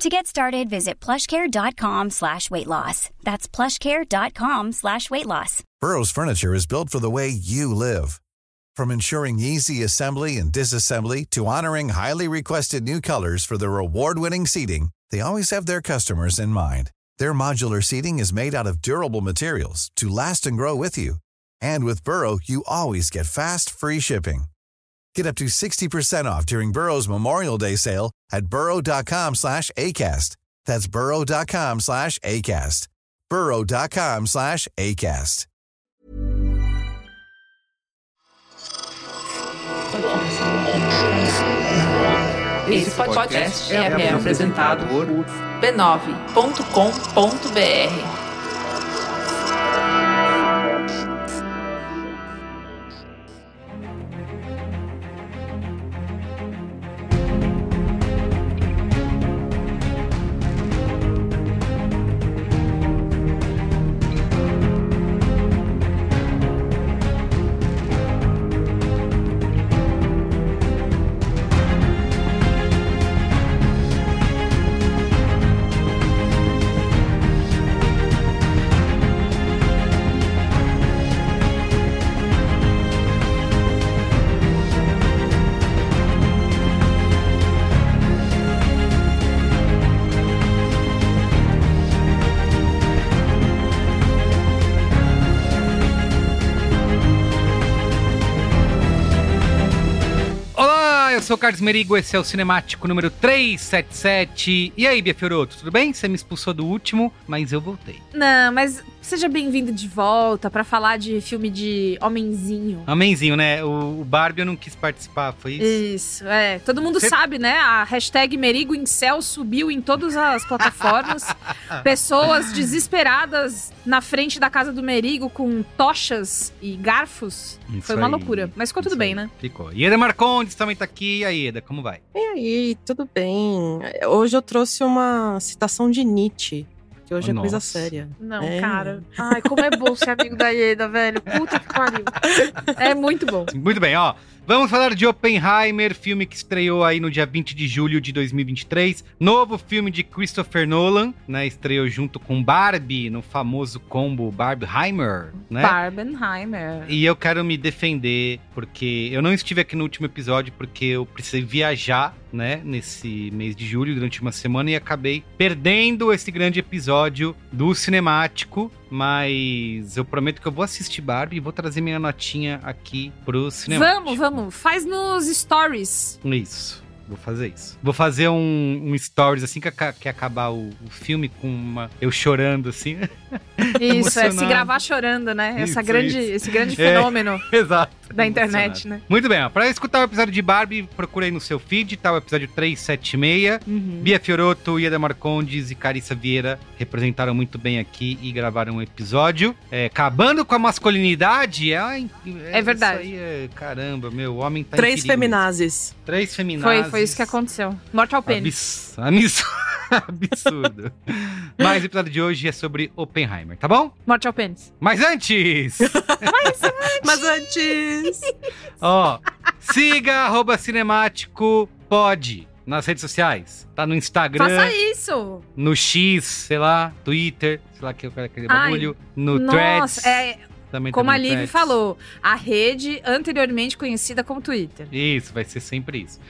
To get started, visit plushcare.com slash weight loss. That's plushcare.com slash weight loss. Burrow's furniture is built for the way you live. From ensuring easy assembly and disassembly to honoring highly requested new colors for their award-winning seating, they always have their customers in mind. Their modular seating is made out of durable materials to last and grow with you. And with Burrow, you always get fast, free shipping. Get up to 60% off during Burrow's Memorial Day sale at burrow.com slash ACAST. That's burrow.com slash ACAST. burrow.com slash ACAST. Esse podcast é, é apresentado por b9.com.br. sou Carlos Merigo, esse é o Cinemático número 377. E aí, Bia Fioroto, tudo bem? Você me expulsou do último, mas eu voltei. Não, mas seja bem-vindo de volta pra falar de filme de homenzinho. Amenzinho, né? O, o Barbie eu não quis participar, foi isso? Isso, é. Todo mundo Cê- sabe, né? A hashtag Merigo em Céu subiu em todas as plataformas. Pessoas desesperadas na frente da casa do Merigo com tochas e garfos. Isso Foi uma aí. loucura. Mas ficou tudo Isso bem, aí. né? Ficou. E Eda Marcondes também tá aqui. E aí, Eda, como vai? E aí, tudo bem? Hoje eu trouxe uma citação de Nietzsche, que hoje é coisa Nossa. séria. Não, É. cara. Ai, como é bom ser amigo da Ieda, velho. Puta que pariu. É muito bom. Muito bem, ó. Vamos falar de Oppenheimer, filme que estreou aí no dia 20 de julho de 2023. Novo filme de Christopher Nolan, né? Estreou junto com Barbie, no famoso combo Barbenheimer, né? Barbenheimer. E eu quero me defender, porque eu não estive aqui no último episódio, porque eu precisei viajar, né, nesse mês de julho, durante uma semana, e acabei perdendo esse grande episódio do cinemático. Mas eu prometo que eu vou assistir Barbie e vou trazer minha notinha aqui pro cinemático. Vamos, vamos. Faz nos stories. Isso. Vou fazer isso. Vou fazer um, um stories assim que, que acabar o, o filme com uma. Eu chorando assim. Isso, é se gravar chorando, né? Essa Isso, grande, isso. Esse grande É. fenômeno Exato. da internet, né? Muito bem, ó. Pra escutar o episódio de Barbie, procura aí no seu feed, tá? O episódio 376. Uhum. Bia Fioroto, Ieda Marcondes e Carissa Vieira representaram muito bem aqui e gravaram um episódio. É, acabando com a masculinidade. ai, É verdade. Isso aí é, caramba, meu, o homem tá Três feminazes. Três feminazes. Foi, foi isso que aconteceu. Morte ao pênis. Abs... Absurdo. Mas o episódio de hoje é sobre Oppenheimer, tá bom? Morte ao pênis. Mas antes, Mas antes. ó, siga arroba cinemático pode nas redes sociais. Tá no Instagram, Faça isso! no X, sei lá, Twitter, sei lá que eu quero aquele Ai, bagulho, no Threads. Nossa, é, também como tá a no Liv Threads. falou, a rede anteriormente conhecida como Twitter. Isso, vai ser sempre isso.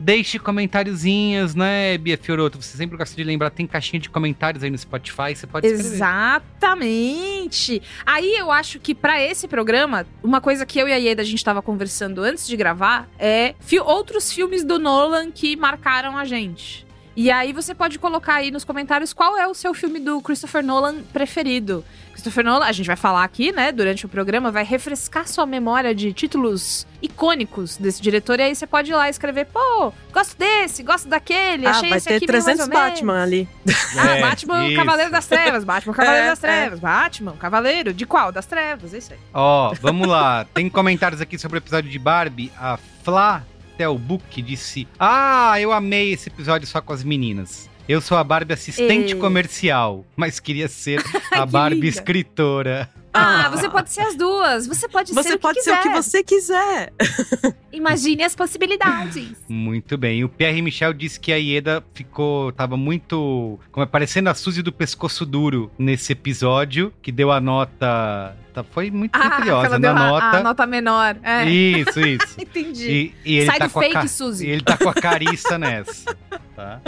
Deixe comentáriozinhos, né, Bia Fioroto? Você sempre gosta de lembrar, tem caixinha de comentários aí no Spotify, você pode escrever. Exatamente. Aí eu acho que pra esse programa, uma coisa que eu e a Ieda a gente tava conversando antes de gravar é fi- outros filmes do Nolan que marcaram a gente. E aí você pode colocar aí nos comentários qual é o seu filme do Christopher Nolan preferido. Christopher Nolan, a gente vai falar aqui, né, durante o programa, vai refrescar sua memória de títulos icônicos desse diretor. E aí você pode ir lá e escrever, pô, gosto desse, gosto daquele, Ah, achei vai esse ter aqui meio mais 300 ou menos." Batman ali. Ah, É, Batman, isso. Cavaleiro das Trevas. Batman, Cavaleiro É, das Trevas. Batman, Cavaleiro. De qual? Das Trevas, é isso aí. Ó, vamos lá. Tem comentários aqui sobre o episódio de Barbie. A Flá Telbook disse: Ah, eu amei esse episódio só com as meninas. Eu sou a Barbie assistente Ei. comercial, mas queria ser a Que Barbie linda. escritora. Ah, Ah. você pode ser as duas. Você pode ser Você o que pode quiser. ser o que você quiser. Imagine as possibilidades. Muito bem. O Pierre Michel disse que a Ieda ficou. tava muito. como é, parecendo a Suzy do pescoço duro nesse episódio, que deu a nota. Tá- foi muito Ah, criteriosa na deu a, nota. a nota menor. É. Isso, isso. Entendi. E, e ele Sai tá do fake, ca- Suzy. e ele tá com a carissa nessa, tá?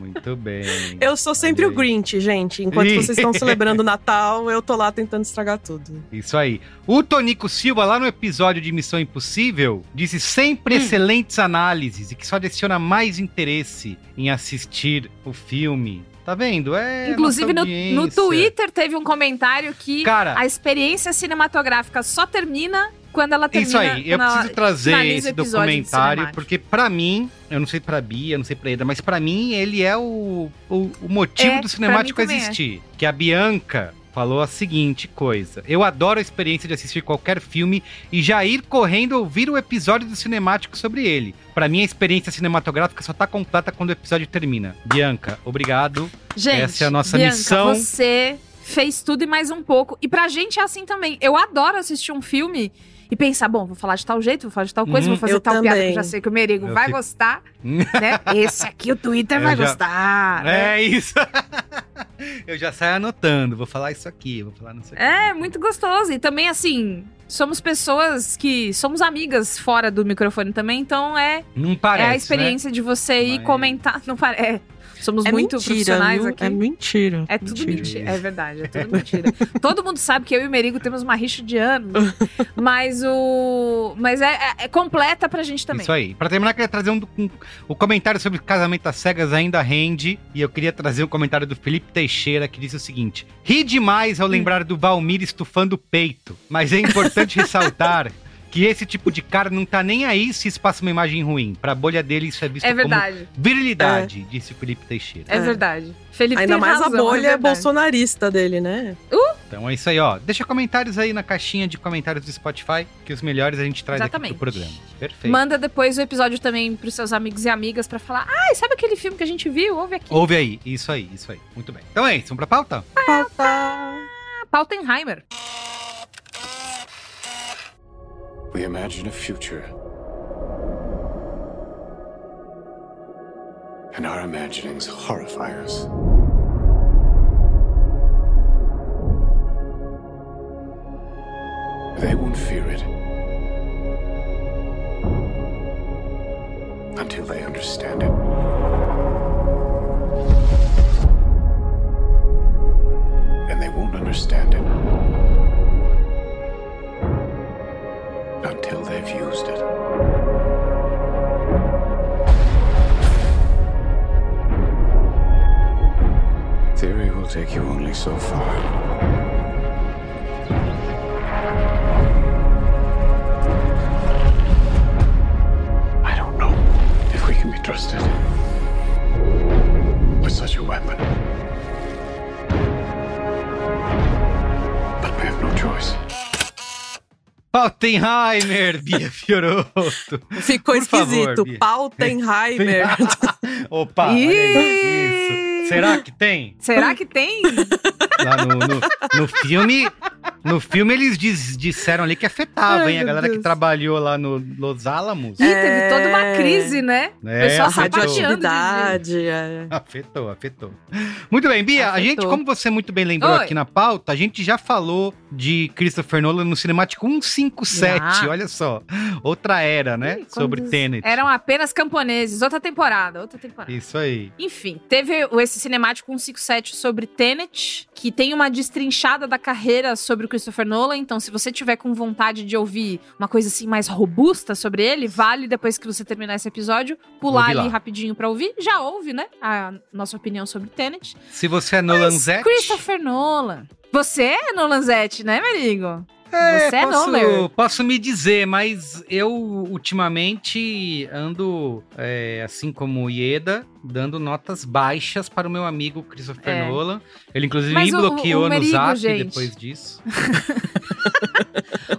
Muito bem. Eu sou sempre o. Grinch, gente. Enquanto vocês estão celebrando o Natal, eu tô lá tentando estragar tudo. Isso aí. O Tonico Silva, lá no episódio de Missão Impossível, disse sempre Hum. excelentes análises e que só adiciona mais interesse em assistir o filme. Tá vendo? É. Inclusive, no, no. Twitter teve um comentário que Cara, a experiência cinematográfica só termina quando ela termina. Isso aí, eu preciso trazer esse documentário, porque pra mim, eu não sei pra Bia, não sei pra Eda, mas pra mim ele é o, o, o motivo É, do cinemático é. existir. Que a Bianca falou a seguinte coisa: Eu adoro a experiência de assistir qualquer filme e já ir correndo ouvir o episódio do cinemático sobre ele. Pra mim, a experiência cinematográfica só tá completa quando o episódio termina. Bianca, obrigado. Gente, Essa é a nossa Bianca, missão. Você fez tudo e mais um pouco. E pra gente é assim também. Eu adoro assistir um filme e pensar, bom, vou falar de tal jeito, vou falar de tal coisa, Uhum. vou fazer Eu tal piada que eu também. já sei que o Merigo Eu vai fico- gostar, né? Esse aqui o Twitter Eu vai já- gostar. né? É isso. eu já saio anotando. Vou falar isso aqui, vou falar nisso aqui. É, muito gostoso. E também, assim, somos pessoas que somos amigas fora do microfone também, então é, Não parece. é a né? experiência de você ir Mas- comentar. Não pare... é, somos É muito mentira, profissionais viu? aqui. É mentira. É tudo Mentira. mentira. É verdade, é tudo mentira. Todo mundo sabe que eu e o Merigo temos uma rixa de anos. mas o. Mas é, é- é completa pra gente também. Isso aí. Pra terminar, eu queria trazer um, um- O comentário sobre casamento às cegas ainda rende. E eu queria trazer um comentário do Felipe Teixeira que disse o seguinte: Ri demais ao lembrar do Valmir estufando o peito. Mas é importante ressaltar. Que esse tipo de cara não tá nem aí se isso passa uma imagem ruim. Pra bolha dele, isso é visto É como verdade. virilidade, disse o Felipe Teixeira. É, É. verdade. Felipe Ainda tem mais razão, a bolha é é verdade. bolsonarista dele, né? Então é isso aí, ó. Deixa comentários aí na caixinha de comentários do Spotify, que os melhores a gente traz Exatamente. aqui pro programa. Perfeito. Manda depois o episódio também pros seus amigos e amigas pra falar: ai, sabe aquele filme que a gente viu? Ouve aqui. Ouve aí, isso aí, isso aí. Muito bem. Então é isso, vamos pra pauta? Pauta. Ah, Pautenheimer. We imagine a future. And our imaginings horrify us. They won't fear it until they understand it. Pautenheimer, Bia Fioroto. Ficou Por favor, esquisito. Bia. Pautenheimer. Opa. Será que tem? Será que tem? Lá no, no, no filme. No filme eles diz- disseram ali que afetava, Ai, hein? A galera que Deus. trabalhou lá no Los Alamos. Ih, teve toda uma crise, né? É, pessoal sapateando é. Afetou, afetou. Muito bem, Bia, a Afetou. gente, como você muito bem lembrou Oi. aqui na pauta, a gente já falou de Christopher Nolan no Cinemático 157, Ah. olha só. Outra era, né? Ih, Sobre Tenet. Eram apenas camponeses. Outra temporada, outra temporada. Isso aí. Enfim, teve o- esse cinemático 157 sobre Tenet, que tem uma destrinchada da carreira sobre o Christopher Nolan. Então, se você tiver com vontade de ouvir uma coisa assim mais robusta sobre ele, vale depois que você terminar esse episódio, pular ali rapidinho pra ouvir. Já ouve, né? A nossa opinião sobre Tenet. Se você é Nolanzete... Christopher Nolan. Você é Nolanzete, né, meu amigo? É, Você é posso, Nolan. posso me dizer, mas eu ultimamente ando, é, assim como Ieda, dando notas baixas para o meu amigo Christopher É. Nolan. Ele, inclusive, Mas me o- bloqueou o no Merigo, zap gente. depois disso.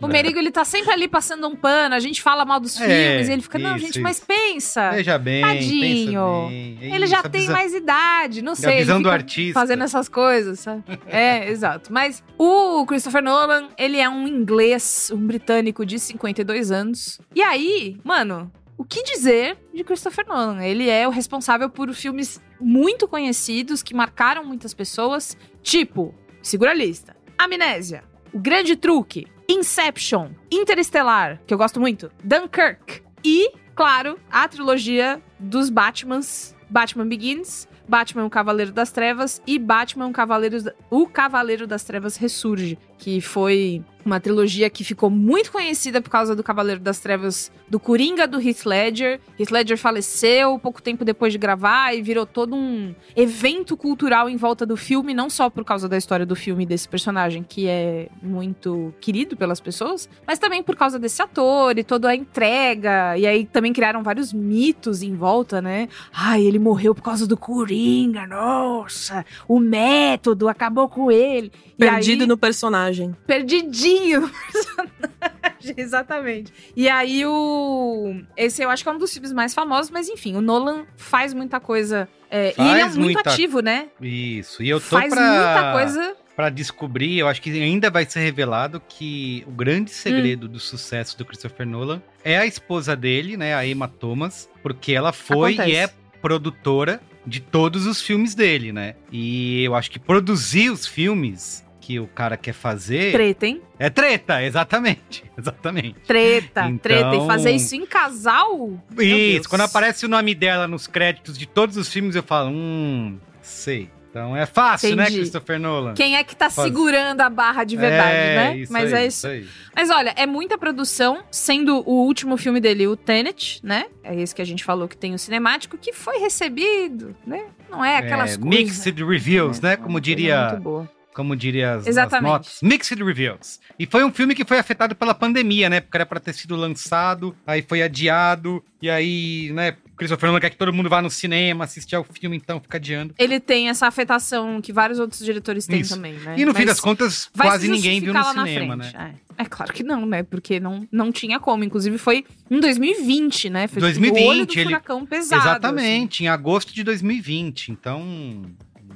O Merigo, ele tá sempre ali passando um pano, a gente fala mal dos É, filmes, e ele fica, não, isso, gente, mas isso. pensa. Veja bem, Tadinho. bem. É Ele isso, já tem visão- mais idade, não sei. a visão do artista. Fazendo essas coisas, sabe? É, exato. Mas o Christopher Nolan, ele é um inglês, um britânico de 52 anos. E aí, mano, o que dizer de Christopher Nolan? Ele é o responsável por filmes muito conhecidos que marcaram muitas pessoas, tipo, segura a lista. Amnésia, O Grande Truque, Inception, Interestelar, que eu gosto muito, Dunkirk e, claro, a trilogia dos Batmans, Batman Begins, Batman o Cavaleiro das Trevas e Batman o Cavaleiro, o Cavaleiro das Trevas Ressurge, que foi uma trilogia que ficou muito conhecida por causa do Cavaleiro das Trevas do Coringa do Heath Ledger. Heath Ledger faleceu pouco tempo depois de gravar e virou todo um evento cultural em volta do filme, não só por causa da história do filme desse personagem, que é muito querido pelas pessoas, mas também por causa desse ator e toda a entrega. E aí também criaram vários mitos em volta, né? Ai, ele morreu por causa do Coringa, nossa! O método acabou com ele. Perdido aí- no personagem. Perdidinho no personagem, exatamente. E aí o esse eu acho que é um dos filmes mais famosos, mas enfim, o Nolan faz muita coisa é, e ele é Faz muito muita- ativo, né? Isso, e eu tô faz pra... muita coisa. Pra descobrir, eu acho que ainda vai ser revelado que o grande segredo do sucesso do Christopher Nolan é a esposa dele, né, a Emma Thomas, porque ela foi Acontece. e é produtora de todos os filmes dele, né? E eu acho que produzir os filmes que o cara quer fazer Treta, hein? é treta, exatamente, exatamente. Treta, Então- treta. E fazer isso em casal? Isso, quando aparece o nome dela nos créditos de todos os filmes, eu falo, hum, sei. Então é fácil, né, Entendi. Christopher Nolan? Quem é que tá Faz- segurando a barra de verdade, é, né? Isso Mas aí, é isso. aí. Mas olha, é muita produção, sendo o último filme dele, o Tenet, né? É esse que a gente falou que tem o cinemático, que foi recebido, né? Não é aquelas É, coisas. Mixed reviews, né? É, Como uma coisa diria, Muito boa. Como diria as, as Exatamente. notas. Mixed reviews. E foi um filme que foi afetado pela pandemia, né? Porque era pra ter sido lançado, aí foi adiado, e aí, né? Christopher Nolan quer que todo mundo vá no cinema assistir ao filme, então fica adiando. Ele tem essa afetação que vários outros diretores têm Isso. também, né? E no fim Mas das contas, quase se ninguém viu no cinema, né? frente. É. É claro que não, né? Porque não, não tinha como. Inclusive foi em 2020, né? Foi 2020, o olho do ele- furacão pesado. assim. Exatamente, em agosto de 2020. Então,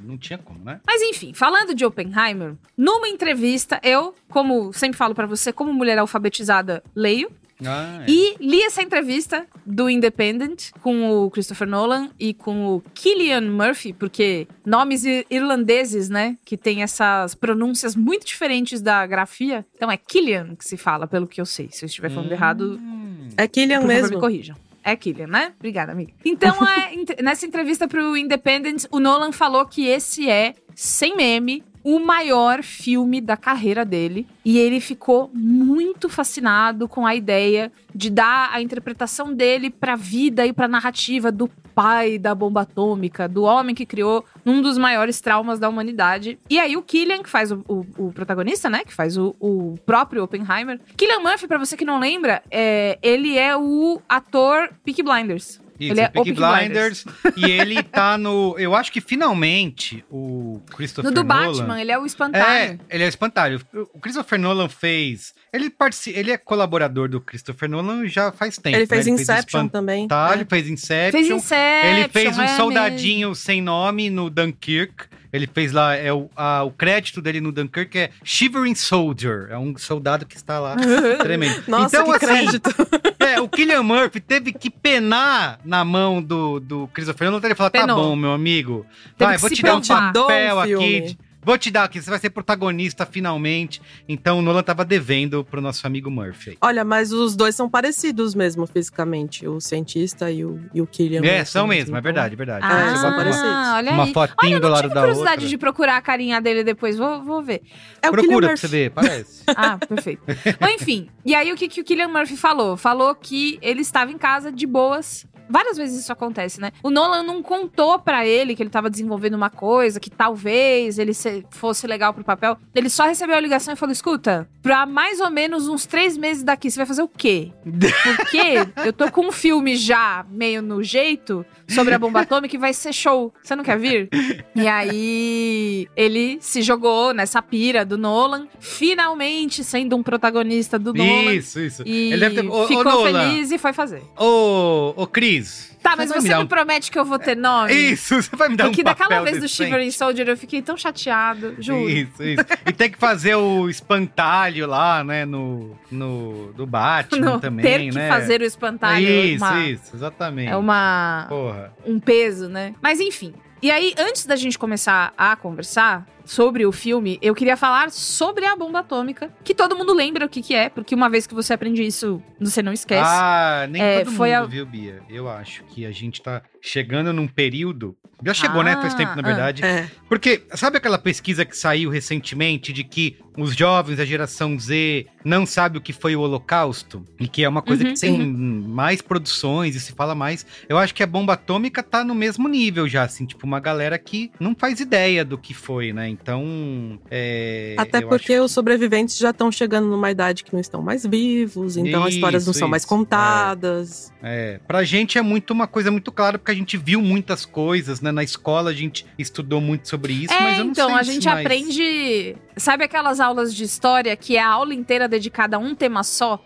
não tinha como, né? Mas enfim, falando de Oppenheimer, numa entrevista, eu, como sempre falo pra você, como mulher alfabetizada, leio. Ah, é. E li essa entrevista do Independent com o Christopher Nolan e com o Killian Murphy, porque nomes irlandeses, né? Que tem essas pronúncias muito diferentes da grafia. Então é Killian que se fala, pelo que eu sei. Se eu estiver falando errado, Hum. É Killian por favor, me mesmo. corrijam. É Killian, né? Obrigada, amiga. Então, é, nessa entrevista pro Independent, o Nolan falou que esse é, sem meme, o maior filme da carreira dele. E ele ficou muito fascinado com a ideia de dar a interpretação dele pra vida e pra narrativa do pai da bomba atômica, do homem que criou um dos maiores traumas da humanidade. E aí o Killian, que faz o, o- o protagonista, né? Que faz o, o próprio Oppenheimer. Killian Murphy, pra você que não lembra, é, ele é o ator Peaky Blinders. Isso, Ele é Peaky o Peaky Blinders. e ele tá no. Eu acho que finalmente o Christopher No do Nolan. Batman, ele é o É, espantalho. ele é espantalho. O Christopher Nolan fez. Ele, partici... ele é colaborador do Christopher Nolan já faz tempo. Ele fez né? Inception também. Espantalho, É. fez Inception. Fez Inception, Ele fez um é soldadinho sem nome no Dunkirk. Ele fez lá, é o, a- o crédito dele no Dunkirk é Shivering Soldier. É um soldado que está lá tremendo. Nossa, então, que assim, crédito. é, o Killian Murphy teve que penar na mão do, do Christopher Nolan. Ele falou, tá Penou. bom, meu amigo. Teve Vai, vou te dar um papel um aqui. Vou te dar aqui, você vai ser protagonista finalmente. Então o Nolan tava devendo pro nosso amigo Murphy. Olha, mas os dois são parecidos mesmo fisicamente, o cientista e o, e o Killian. É, Murphy são mesmo, então. é verdade, é verdade. Ah, Você são bota parecidos. uma, olha uma aí. fotinho Olha, eu do não lado tive da curiosidade outra. de procurar a carinha dele depois. Vou, vou ver. É o Killian Procura pra Murphy. você ver, parece. Ah, perfeito. Bom, enfim. E aí, o que, que o Killian Murphy falou? Falou que ele estava em casa de boas. Várias vezes isso acontece, né? O Nolan não contou pra ele que ele tava desenvolvendo uma coisa, que talvez ele se- fosse legal pro papel. Ele só recebeu a ligação e falou: escuta, pra mais ou menos uns três meses daqui, você vai fazer o quê? Porque eu tô com um filme já meio no jeito sobre a bomba atômica e vai ser show. Você não quer vir? E aí ele se jogou nessa pira do Nolan, finalmente sendo um protagonista do Nolan. Isso, isso. E Ele deve ter. Ô, ficou feliz e foi fazer. Ô, ô, Cris. Tá, mas vai você me um- promete que eu vou ter nome? Isso, você vai me dar Porque um papel daquela vez do? Shivering Soldier eu fiquei tão chateado, juro. Isso, isso. E tem que fazer o espantalho lá, né, no, no do Batman No- também, ter que né? fazer o espantalho é Isso, uma- isso, exatamente. é uma Porra. um peso, né? Mas enfim. E aí, antes da gente começar a conversar sobre o filme, eu queria falar sobre a bomba atômica, que todo mundo lembra o que, que é, porque uma vez que você aprende isso, você não esquece. Ah, nem É, todo foi mundo, a- viu, Bia? Eu acho que a gente tá chegando num período. Já chegou, né? Faz Ah, tempo, na ah. verdade. É. Porque, sabe aquela pesquisa que saiu recentemente de que os jovens da geração Z não sabem o que foi o Holocausto? E que é uma coisa Uhum. que tem mais produções e se fala mais. Eu acho que a bomba atômica tá no mesmo nível já, assim, tipo, uma galera que não faz ideia do que foi, né? Então. É, Até porque os sobreviventes já estão chegando numa idade que não estão mais vivos, então as histórias não Isso, são mais isso, contadas. É, pra gente é muito uma coisa muito clara, porque a gente viu muitas coisas, né? Na escola a gente estudou muito sobre isso, é, mas eu não então, sei a se gente mais- aprende. Sabe aquelas aulas de história que é a aula inteira dedicada a um tema só?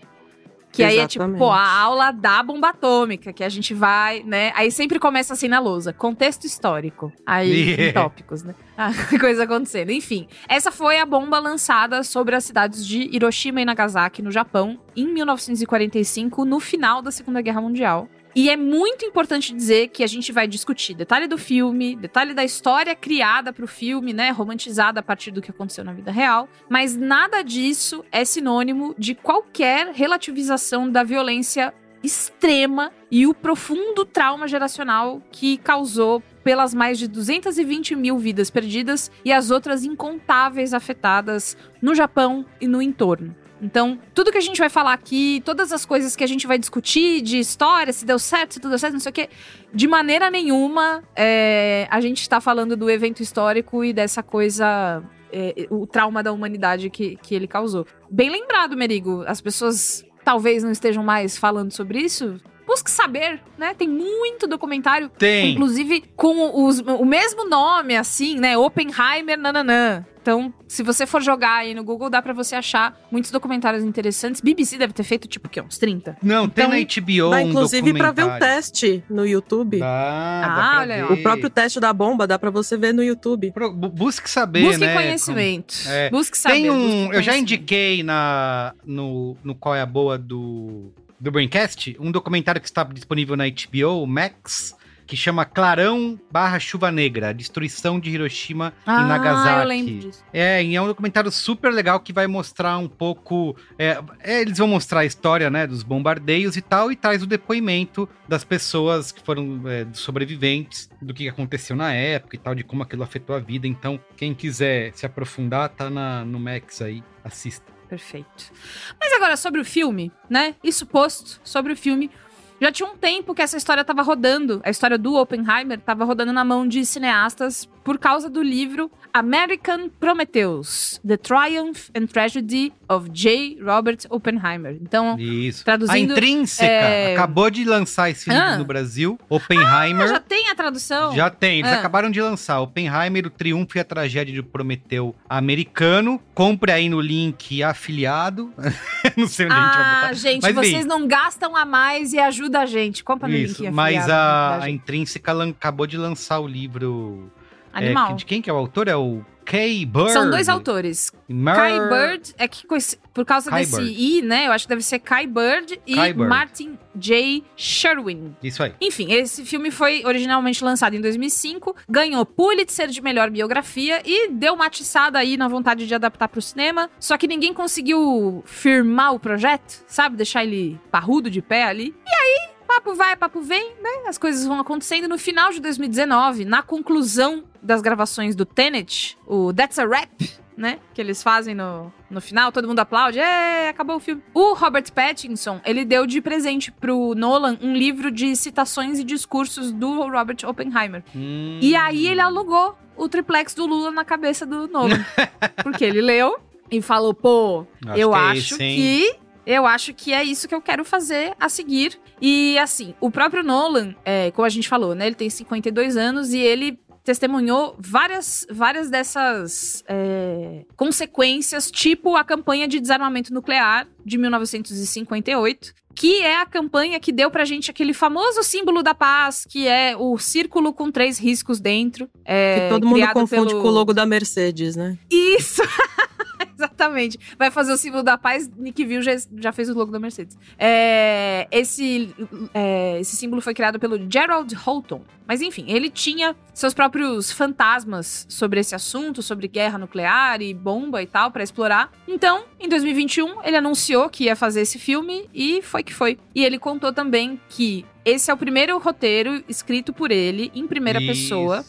Que aí é tipo, Exatamente. pô, a aula da bomba atômica, que a gente vai, né? Aí sempre começa assim na lousa: contexto histórico. Aí, Yeah. em tópicos, né? Ah, coisa acontecendo. Enfim, essa foi a bomba lançada sobre as cidades de Hiroshima e Nagasaki, no Japão, em 1945, no final da Segunda Guerra Mundial. E é muito importante dizer que a gente vai discutir detalhe do filme, detalhe da história criada pro filme, né, romantizada a partir do que aconteceu na vida real, mas nada disso é sinônimo de qualquer relativização da violência extrema e o profundo trauma geracional que causou pelas mais de 220 mil vidas perdidas e as outras incontáveis afetadas no Japão e no entorno. Então, tudo que a gente vai falar aqui, todas as coisas que a gente vai discutir de história, se deu certo, se tudo deu certo, não sei o quê, de maneira nenhuma é, a gente está falando do evento histórico e dessa coisa, é, o trauma da humanidade que, que ele causou. Bem lembrado, Merigo, as pessoas talvez não estejam mais falando sobre isso. Busque saber, né? Tem muito documentário Tem. Inclusive com os- o mesmo nome, assim, né? Oppenheimer, nananã. Então, se você for jogar aí no Google, dá pra você achar muitos documentários interessantes. BBC deve ter feito, tipo, o quê? Uns 30? Não, tem Então, na HBO Dá um inclusive pra ver o documentário. teste no YouTube. Dá, Ah, dá pra olha aí. ver. O próprio teste da bomba dá pra você ver no YouTube. Pro- bu- Busque saber, Busque né? conhecimento. É. Busque saber. Tem um. Eu já indiquei na, no, no Qual é a Boa do, do Braincast um documentário que está disponível na HBO Max. Que chama Clarão barra Chuva Negra, a destruição de Hiroshima Ah, e Nagasaki. eu lembro disso. É, e é um documentário super legal que vai mostrar um pouco. é, é, eles vão mostrar a história, né, dos bombardeios e tal, e traz o depoimento das pessoas que foram é, sobreviventes, do que aconteceu na época e tal, de como aquilo afetou a vida. Então, quem quiser se aprofundar, tá na, no Max aí, assista. Perfeito. Mas agora, sobre o filme, né? Isso posto, sobre o filme. Já tinha um tempo que essa história tava rodando, a história do Oppenheimer tava rodando na mão de cineastas por causa do livro American Prometheus: The Triumph and Tragedy of J. Robert Oppenheimer. Então, Isso. traduzindo, a Intrínseca é- acabou de lançar esse livro Ah. no Brasil. Oppenheimer. já tem a tradução? Já tem, eles Ah. acabaram de lançar Oppenheimer, o Triunfo e a Tragédia de Prometeu americano. Compre aí no link afiliado. não sei onde a gente vai Ah, botar. gente, Mas, vocês bem, não gastam a mais e ajuda a gente. Compra no Isso, link mas afiliado a, da a. Intrínseca acabou de lançar o livro. É, Animal. de quem que é o autor? É o Kay Bird. São dois autores. Mer... Kai Bird é que por causa Kai desse Bird. I, né? Eu acho que deve ser Kai Bird e Kai Bird. Martin J. Sherwin. Isso aí. Enfim, esse filme foi originalmente lançado em 2005, ganhou Pulitzer de melhor biografia e deu uma atiçada aí na vontade de adaptar pro cinema. Só que ninguém conseguiu firmar o projeto, sabe? Deixar ele parrudo de pé ali. E aí, papo vai, papo vem, né? As coisas vão acontecendo. No final de 2019, na conclusão das gravações do Tenet, o That's a Rap, né? Que eles fazem no, no final, todo mundo aplaude, é, acabou o filme. O Robert Pattinson, ele deu de presente pro Nolan um livro de citações e discursos do Robert Oppenheimer. Hum. E aí ele alugou o triplex do Lula na cabeça do Nolan. porque ele leu e falou, pô, Acho eu que é acho hein? que. Eu acho que é isso que eu quero fazer a seguir. E assim, o próprio Nolan, é, como a gente falou, né? Ele tem 52 anos e ele testemunhou várias, várias dessas é, consequências, tipo a campanha de desarmamento nuclear de 1958. Que é a campanha que deu pra gente aquele famoso símbolo da paz, que é o círculo com três riscos dentro. é, que todo mundo confunde pelo- com o logo da Mercedes, né? isso! Exatamente. Vai fazer o símbolo da paz. Nick View já, já fez o logo da Mercedes. É, esse, é, esse símbolo foi criado pelo Gerald Holton. Mas enfim, ele tinha seus próprios fantasmas sobre esse assunto, sobre guerra nuclear e bomba e tal, pra explorar. Então, em 2021, ele anunciou que ia fazer esse filme e foi que foi. E ele contou também que esse é o primeiro roteiro escrito por ele, em primeira Isso. pessoa,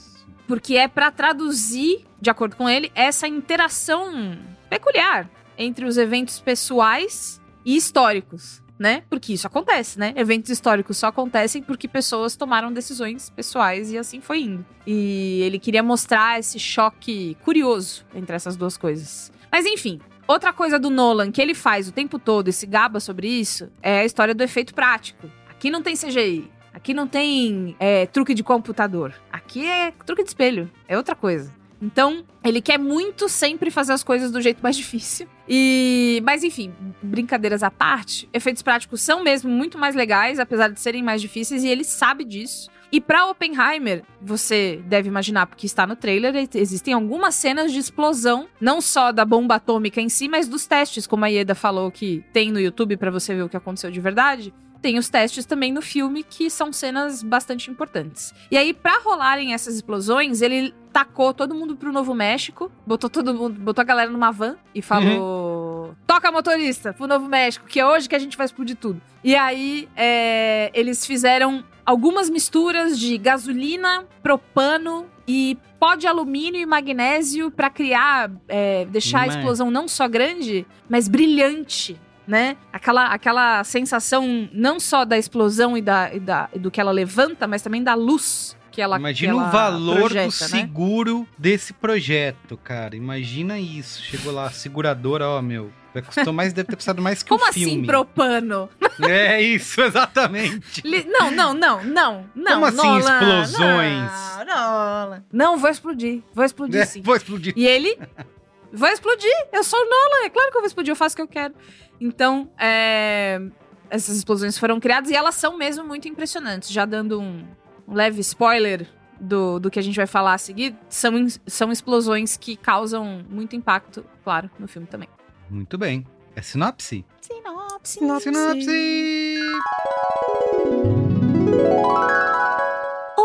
porque é pra traduzir, de acordo com ele, essa interação peculiar entre os eventos pessoais e históricos, né? Porque isso acontece, né? Eventos históricos só acontecem porque pessoas tomaram decisões pessoais e assim foi indo. E ele queria mostrar esse choque curioso entre essas duas coisas. Mas enfim, outra coisa do Nolan que ele faz o tempo todo e se gaba sobre isso é a história do efeito prático. Aqui não tem CGI. Aqui não tem é, truque de computador. Aqui é truque de espelho. É outra coisa. Então, ele quer muito sempre fazer as coisas do jeito mais difícil. E, mas enfim, brincadeiras à parte, efeitos práticos são mesmo muito mais legais, apesar de serem mais difíceis, e ele sabe disso. E pra Oppenheimer, você deve imaginar, porque está no trailer, existem algumas cenas de explosão, não só da bomba atômica em si, mas dos testes, como a Ieda falou que tem no YouTube pra você ver o que aconteceu de verdade. Tem os testes também no filme, que são cenas bastante importantes. E aí, pra rolarem essas explosões, ele tacou todo mundo pro Novo México, botou todo mundo, botou a galera numa van e falou: Toca motorista pro Novo México, que é hoje que a gente vai explodir tudo. E aí, é, eles fizeram algumas misturas de gasolina, propano e pó de alumínio e magnésio pra criar, é, deixar a Mas- explosão não só grande, mas brilhante. Né? Aquela, aquela sensação não só da explosão e, da, e da- e do que ela levanta, mas também da luz que ela Imagina que o ela valor projeta, do né? seguro desse projeto, cara. Imagina isso. Chegou lá, a seguradora, ó, meu. vai- Custou mais, deve ter custado mais que Como o assim, filme. propano? É isso, exatamente. Li- Não, não, não, não, não. Como assim, Nolan, explosões? Não, Nolan. Não, vou explodir. Vou explodir É, sim. vou explodir. E ele. Vou explodir. Eu sou o Nolan. É claro que eu vou explodir. Eu faço o que eu quero. Então, é, essas explosões foram criadas e elas são mesmo muito impressionantes. Já dando um, um leve spoiler do, do que a gente vai falar a seguir, são, são explosões que causam muito impacto, claro, no filme também. Muito bem. É sinopse? Sinopse. Sinopse!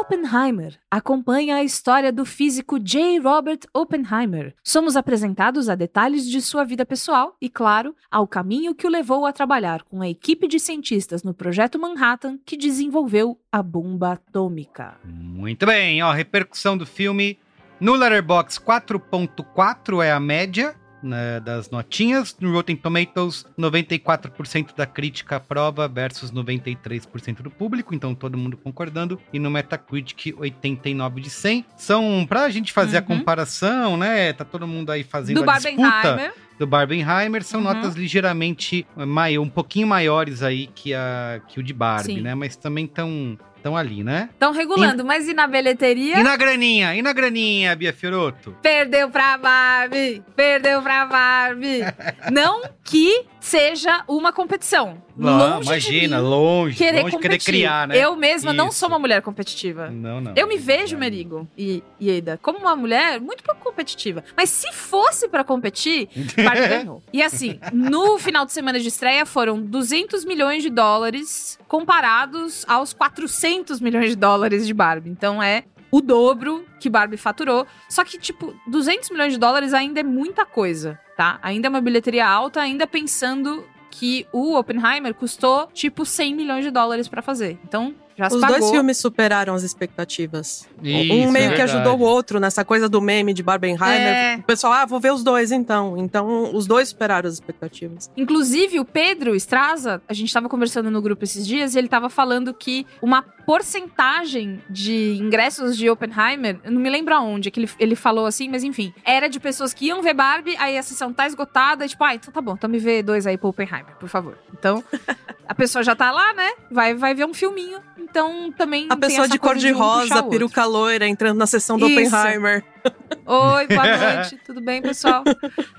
Oppenheimer acompanha a história do físico J. Robert Oppenheimer. Somos apresentados a detalhes de sua vida pessoal e, claro, ao caminho que o levou a trabalhar com a equipe de cientistas no Projeto Manhattan que desenvolveu a bomba atômica. Muito bem, ó, repercussão do filme no Letterboxd 4.4 é a média né, das notinhas, no Rotten Tomatoes 94% da crítica aprova versus 93% do público, então todo mundo concordando, e no Metacritic 89 de 100. São, pra gente fazer a Uhum. comparação, né, tá todo mundo aí fazendo Do a disputa do Barbenheimer, são Uhum. notas ligeiramente maior, um pouquinho maiores aí que, a, que o de Barbie, Sim. né, mas também estão tão ali, né? Estão regulando, mas e na bilheteria? E na graninha? E na graninha, Bia Fioroto? Perdeu pra Barbie! Perdeu pra Barbie! Não que seja uma competição. Não, longe imagina, mim longe, querer longe competir. querer criar, né? Eu mesma não Isso. sou uma mulher competitiva. Não, não. Eu me vejo, Merigo e e Eida, como uma mulher muito pouco competitiva. Mas se fosse pra competir, Barbie ganhou. E assim, no final de semana de estreia foram 200 milhões de dólares comparados aos 400 milhões de dólares de Barbie. Então é o dobro que Barbie faturou. Só que, tipo, 200 milhões de dólares ainda é muita coisa, tá? Ainda é uma bilheteria alta, ainda pensando que o Oppenheimer custou, tipo, 100 milhões de dólares pra fazer. Então, já se Os pagou. dois filmes superaram as expectativas. Isso, um meio é que ajudou o outro nessa coisa do meme de Barbenheimer. É. O pessoal, ah, vou ver os dois então. Então, os dois superaram as expectativas. Inclusive, o Pedro Estraza, a gente tava conversando no grupo esses dias, e ele tava falando que uma porcentagem de ingressos de Oppenheimer, não me lembro aonde, que ele, ele falou assim, mas enfim, era de pessoas que iam ver Barbie, aí a sessão tá esgotada, e tipo, ah, então tá bom, então me vê dois aí pro Oppenheimer, por favor. Então, a pessoa já tá lá, né? Vai, vai ver um filminho, então também A pessoa de cor coisa de um rosa, peruca loira, entrando na sessão do Isso. Oppenheimer. Oi, boa noite, tudo bem, pessoal?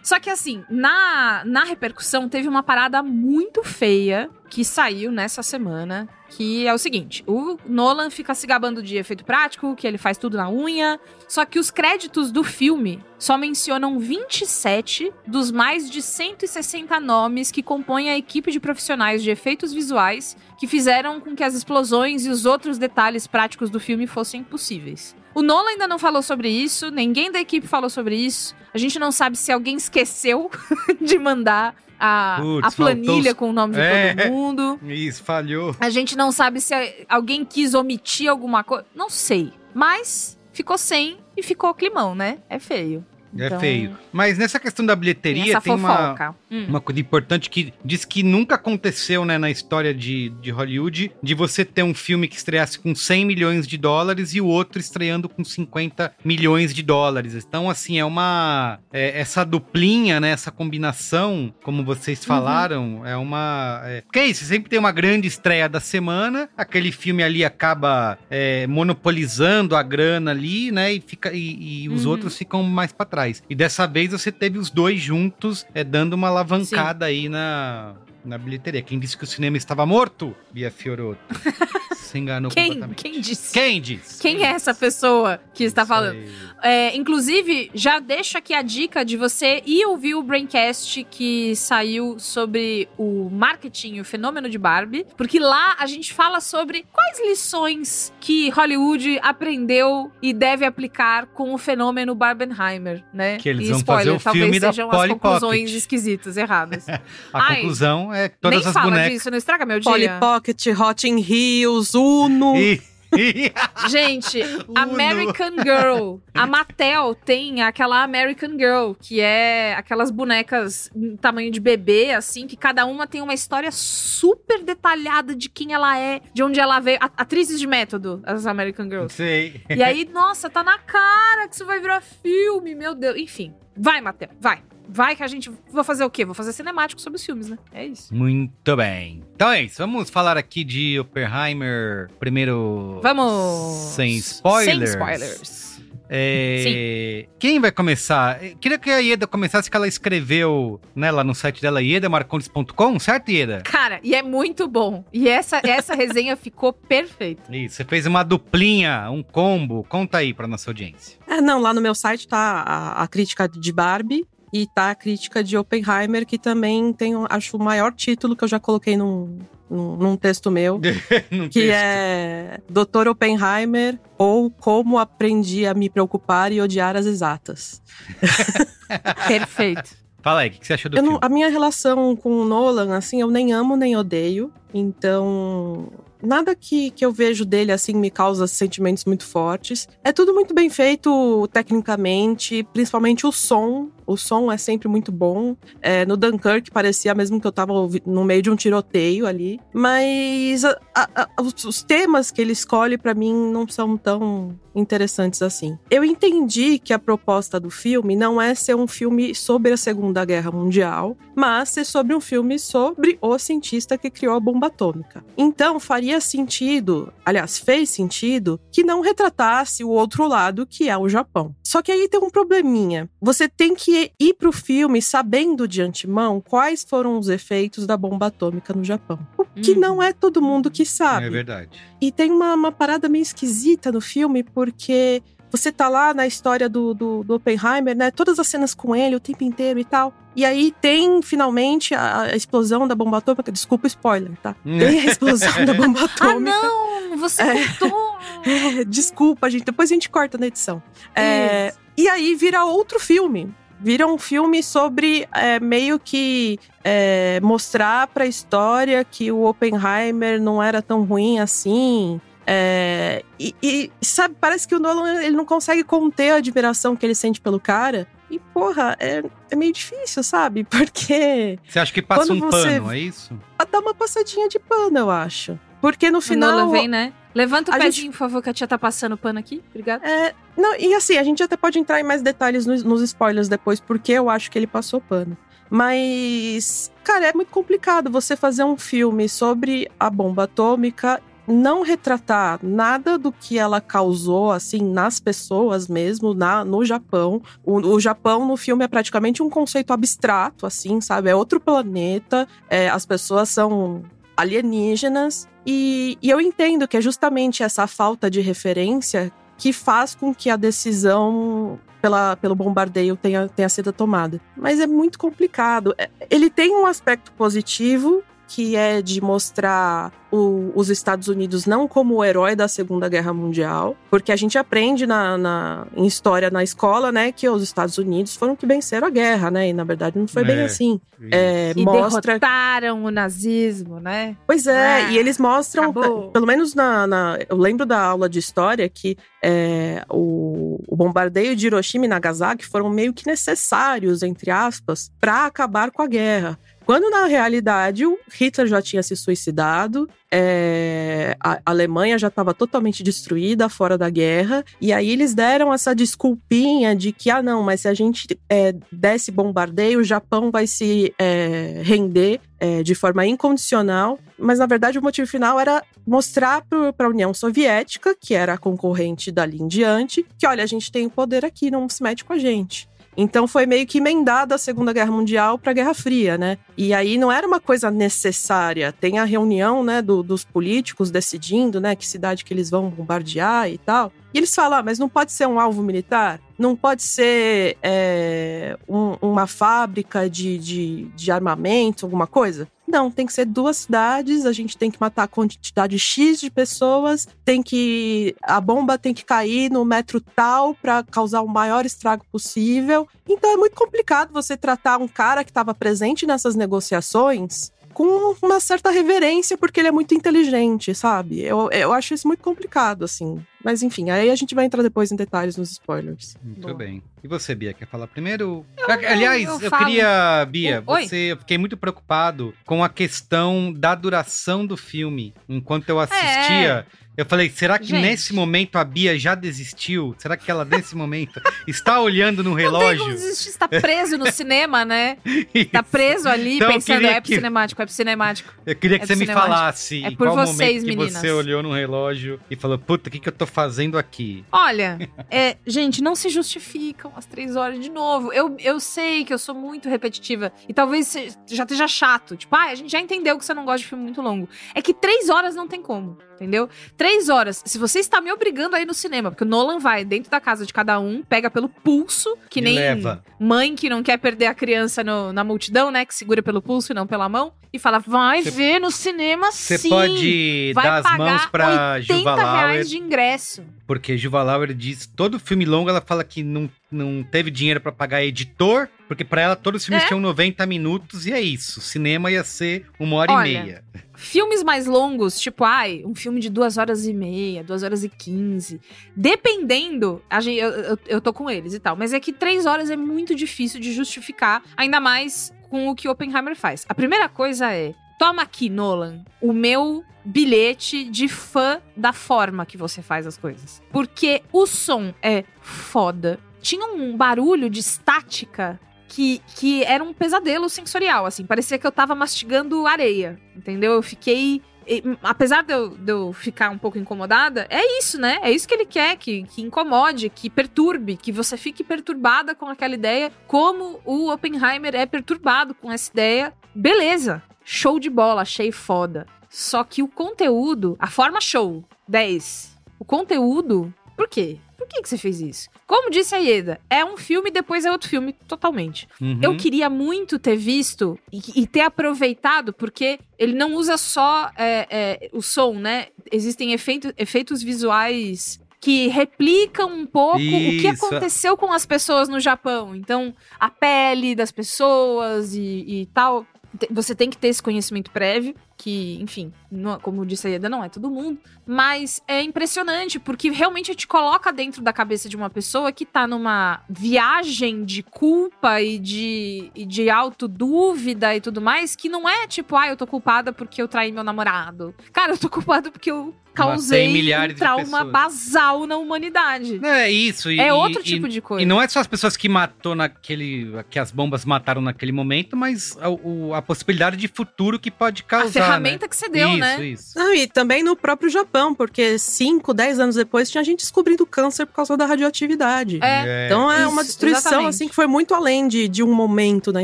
Só que assim, na, na repercussão teve uma parada muito feia que saiu nessa semana, que é o seguinte, o Nolan fica se gabando de efeito prático, que ele faz tudo na unha, só que os créditos do filme só mencionam 27 dos mais de 160 nomes que compõem a equipe de profissionais de efeitos visuais que fizeram com que as explosões e os outros detalhes práticos do filme fossem possíveis. O Nolan ainda não falou sobre isso, ninguém da equipe falou sobre isso. A gente não sabe se alguém esqueceu de mandar a, Putz, a planilha os- com o nome de É. todo mundo. Isso, falhou. A gente não sabe se alguém quis omitir alguma coisa. Não sei. Mas ficou sem e ficou climão, né? É feio. É Então, feio. Mas nessa questão da Tem bilheteria, essa tem, uma. Hum. uma coisa importante que diz que nunca aconteceu né, na história de, de Hollywood de você ter um filme que estreasse com 100 milhões de dólares e o outro estreando com 50 milhões de dólares. Então, assim, é uma. é, essa duplinha, né? Essa combinação, como vocês falaram, é uma. É, porque é isso, sempre tem uma grande estreia da semana, aquele filme ali acaba é, monopolizando a grana ali, né? E, fica, e, e os Uhum. outros ficam mais pra trás. E dessa vez você teve os dois juntos, é, dando uma alavancada aí na, na bilheteria. Quem disse que o cinema estava morto? Bia Fioroto. Se enganou Quem, completamente. quem disse? Quem disse? Quem é essa pessoa que está Isso falando? É, inclusive, já deixo aqui a dica de você ir ouvir o Braincast que saiu sobre o marketing, o fenômeno de Barbie, porque lá a gente fala sobre quais lições que Hollywood aprendeu e deve aplicar com o fenômeno Barbenheimer, né? Que eles e vão spoiler, fazer o talvez filme da sejam as Polly conclusões Pocket. esquisitas, erradas. A Ai, conclusão é que todas Nem as fala bonecas. disso, não estraga meu dia. Polly Pocket, Hot in Heels, Uno. E- Gente, Uno. American Girl. A Mattel tem aquela American Girl, que é aquelas bonecas em tamanho de bebê, assim, que cada uma tem uma história super detalhada de quem ela é, de onde ela veio. Atrizes de método, as American Girls. Sei. E aí, nossa, tá na cara que isso vai virar filme, meu Deus. Enfim, vai, Mattel, vai. Vai que a gente. Vou fazer o quê? Vou fazer cinemático sobre os filmes, né? É isso. Muito bem. Então é isso. Vamos falar aqui de Oppenheimer. Primeiro. Vamos. Sem spoilers. Sem spoilers. É, Quem vai começar? Eu Queria que a Ieda começasse, que ela escreveu né, lá no site dela, iedamarcondes.com, certo, Ieda? Cara, e é muito bom. E essa, essa resenha ficou perfeita. Isso, você fez uma duplinha, um combo. Conta aí pra nossa audiência. É, não, lá no meu site tá a, a crítica de Barbie e tá a crítica de Oppenheimer, que também tem, acho, o maior título que eu já coloquei num, num, num texto meu. Num que texto. é Dr. Oppenheimer ou Como Aprendi a Me Preocupar e Odiar as Exatas. Perfeito. Fala aí, o que que você achou do Eu não- filme? a minha relação com o Nolan, assim, eu nem amo nem odeio. Então, nada que, que eu vejo dele, assim, me causa sentimentos muito fortes. É tudo muito bem feito tecnicamente, principalmente o som. O som é sempre muito bom. É, no Dunkirk parecia mesmo que eu tava no meio de um tiroteio ali. Mas a- a- os, os temas que ele escolhe, pra mim, não são tão interessantes assim. Eu entendi que a proposta do filme não é ser um filme sobre a Segunda Guerra Mundial, mas ser sobre um filme sobre o cientista que criou a bomba atômica. Então faria sentido, aliás, fez sentido, que não retratasse o outro lado, que é o Japão. Só que aí tem um probleminha. Você tem que que ir pro filme sabendo de antemão quais foram os efeitos da bomba atômica no Japão. O que Uhum. não é todo mundo que sabe. É verdade. E tem uma, uma parada meio esquisita no filme, porque você tá lá na história do, do, do Oppenheimer, né? Todas as cenas com ele o tempo inteiro e tal. E aí tem finalmente a, a explosão da bomba atômica. Desculpa o spoiler, tá? Tem a explosão da bomba Ah, atômica. não! Você É. contou! É, desculpa, gente. Depois a gente corta na edição. É, e aí vira outro filme. Vira um filme sobre é, meio que é, mostrar pra história que o Oppenheimer não era tão ruim assim. É, e, e, sabe, parece que o Nolan ele não consegue conter a admiração que ele sente pelo cara. E, porra, é, é meio difícil, sabe? Porque Você acha que passa um pano, é isso? dá uma passadinha de pano, eu acho. Porque no O final. Nolan vem, né? Levanta o a pezinho, gente- por favor, que a tia tá passando pano aqui. Obrigada. É, não, e assim, a gente até pode entrar em mais detalhes nos, nos spoilers depois, porque eu acho que ele passou pano. Mas, cara, é muito complicado você fazer um filme sobre a bomba atômica, não retratar nada do que ela causou, assim, nas pessoas mesmo, na, no Japão. O, o Japão no filme é praticamente um conceito abstrato, assim, sabe? É outro planeta, é, as pessoas são alienígenas. E, e eu entendo que é justamente essa falta de referência que faz com que a decisão pela, pelo bombardeio tenha, tenha sido tomada. Mas é muito complicado. É, Ele tem um aspecto positivo, que é de mostrar o- os Estados Unidos não como o herói da Segunda Guerra Mundial, porque a gente aprende na, na- em história na escola, né, que os Estados Unidos foram que venceram a guerra, né, e na verdade não foi bem É. assim. É, E mostra derrotaram o nazismo, né? Pois é, Ah, e eles mostram, acabou. pe- pelo menos na, na- Eu lembro da aula de história que é, o, o bombardeio de Hiroshima e Nagasaki foram meio que necessários, entre aspas, para acabar com a guerra. Quando na realidade o Hitler já tinha se suicidado, é, a Alemanha já estava totalmente destruída fora da guerra, e aí eles deram essa desculpinha de que, ah, não, mas se a gente é, desse bombardeio, o Japão vai se é, render é, de forma incondicional. Mas na verdade o motivo final era mostrar para a União Soviética, que era a concorrente dali em diante, que olha, a gente tem o poder aqui, não se mete com a gente. Então foi meio que emendada a Segunda Guerra Mundial para a Guerra Fria, né? E aí não era uma coisa necessária. Tem a reunião, né, do- dos políticos decidindo, né, que cidade que eles vão bombardear e tal. E eles falam, ah, mas não pode ser um alvo militar? Não pode ser é, um- uma fábrica de, de, de armamento, alguma coisa? Não, tem que ser duas cidades, a gente tem que matar a quantidade X de pessoas, tem que. A bomba tem que cair no metro tal para causar o maior estrago possível. Então é muito complicado você tratar um cara que estava presente nessas negociações com uma certa reverência, porque ele é muito inteligente, sabe? Eu, eu acho isso muito complicado, assim. Mas enfim, aí a gente vai entrar depois em detalhes nos spoilers. Muito Boa. bem. E você, Bia, quer falar primeiro? Aliás, eu eu, falo. queria, Bia, Oi. você, eu fiquei muito preocupado com a questão da duração do filme. Enquanto eu assistia, eu falei, será que Gente. nesse momento a Bia já desistiu? Será que ela nesse momento está olhando no Não relógio? desistir, você tá preso no cinema, né? Tá preso ali Então, eu pensando, é pro que- cinemático, é pro cinemático. Eu queria que É você me cinemático. falasse É por qual vocês, momento que meninas. você olhou no relógio e falou, puta, o que, que eu tô fazendo aqui? Olha, é, gente, não se justificam as três horas de novo. Eu, eu sei que eu sou muito repetitiva e talvez já esteja chato. Tipo, ah, a gente já entendeu que você não gosta de filme muito longo. É que três horas não tem como, entendeu? Três horas. Se você está me obrigando a ir no cinema, porque o Nolan vai dentro da casa de cada um, pega pelo pulso, que Me nem leva. mãe que não quer perder a criança no- na multidão, né? Que segura pelo pulso e não pela mão. E fala, vai Cê- ver no cinema Você sim. pode vai dar as mãos pra 80 Juva Lauer. reais de ingresso. Porque Juva Lauer diz, todo filme longo ela fala que não, não teve dinheiro pra pagar editor, porque pra ela todos os filmes É. tinham 90 minutos e é isso. Cinema ia ser uma hora Olha, e meia. Filmes mais longos, tipo, ai, um filme de duas horas e meia, duas horas e quinze. Dependendo, a gente, eu, eu, eu tô com eles e tal. Mas é que três horas é muito difícil de justificar, ainda mais com o que Oppenheimer faz. A primeira coisa é: toma aqui, Nolan, o meu bilhete de fã da forma que você faz as coisas. Porque o som é foda. Tinha um barulho de estática que, que era um pesadelo sensorial, assim. Parecia que eu tava mastigando areia, entendeu? Eu fiquei e, apesar de eu, de eu ficar um pouco incomodada, é isso, né? É isso que ele quer, que, que incomode, que perturbe, que você fique perturbada com aquela ideia, como o Oppenheimer é perturbado com essa ideia. Beleza, show de bola, achei foda. Só que o conteúdo, a forma show, 10. O conteúdo, por quê? Por que, que você fez isso? Como disse a Ieda, é um filme depois é outro filme, totalmente. Uhum. Eu queria muito ter visto e, e ter aproveitado, porque ele não usa só é, é, o som, né? Existem efeito, efeitos visuais que replicam um pouco o que Isso. aconteceu com as pessoas no Japão. Então, a pele das pessoas e, e tal. Você tem que ter esse conhecimento prévio, que, enfim, não- como disse a Ieda, não é todo mundo. Mas é impressionante, porque realmente te coloca dentro da cabeça de uma pessoa que tá numa viagem de culpa e de, e de autodúvida e tudo mais, que não é tipo, ah, eu tô culpada porque eu traí meu namorado. Cara, eu tô culpada porque eu causei milhares um de trauma basal na humanidade. Não, é isso. e- É e- outro e- tipo de coisa. E não é só as pessoas que matou naquele. que as bombas mataram naquele momento, mas a, o- a possibilidade de futuro que pode causar. a ferramenta que você deu, isso, né? Isso, Não, e também no próprio Japão, porque 5, 10 anos depois tinha gente descobrindo câncer por causa da radioatividade. É. Então é Isso, uma destruição exatamente. assim que foi muito além de, de um momento na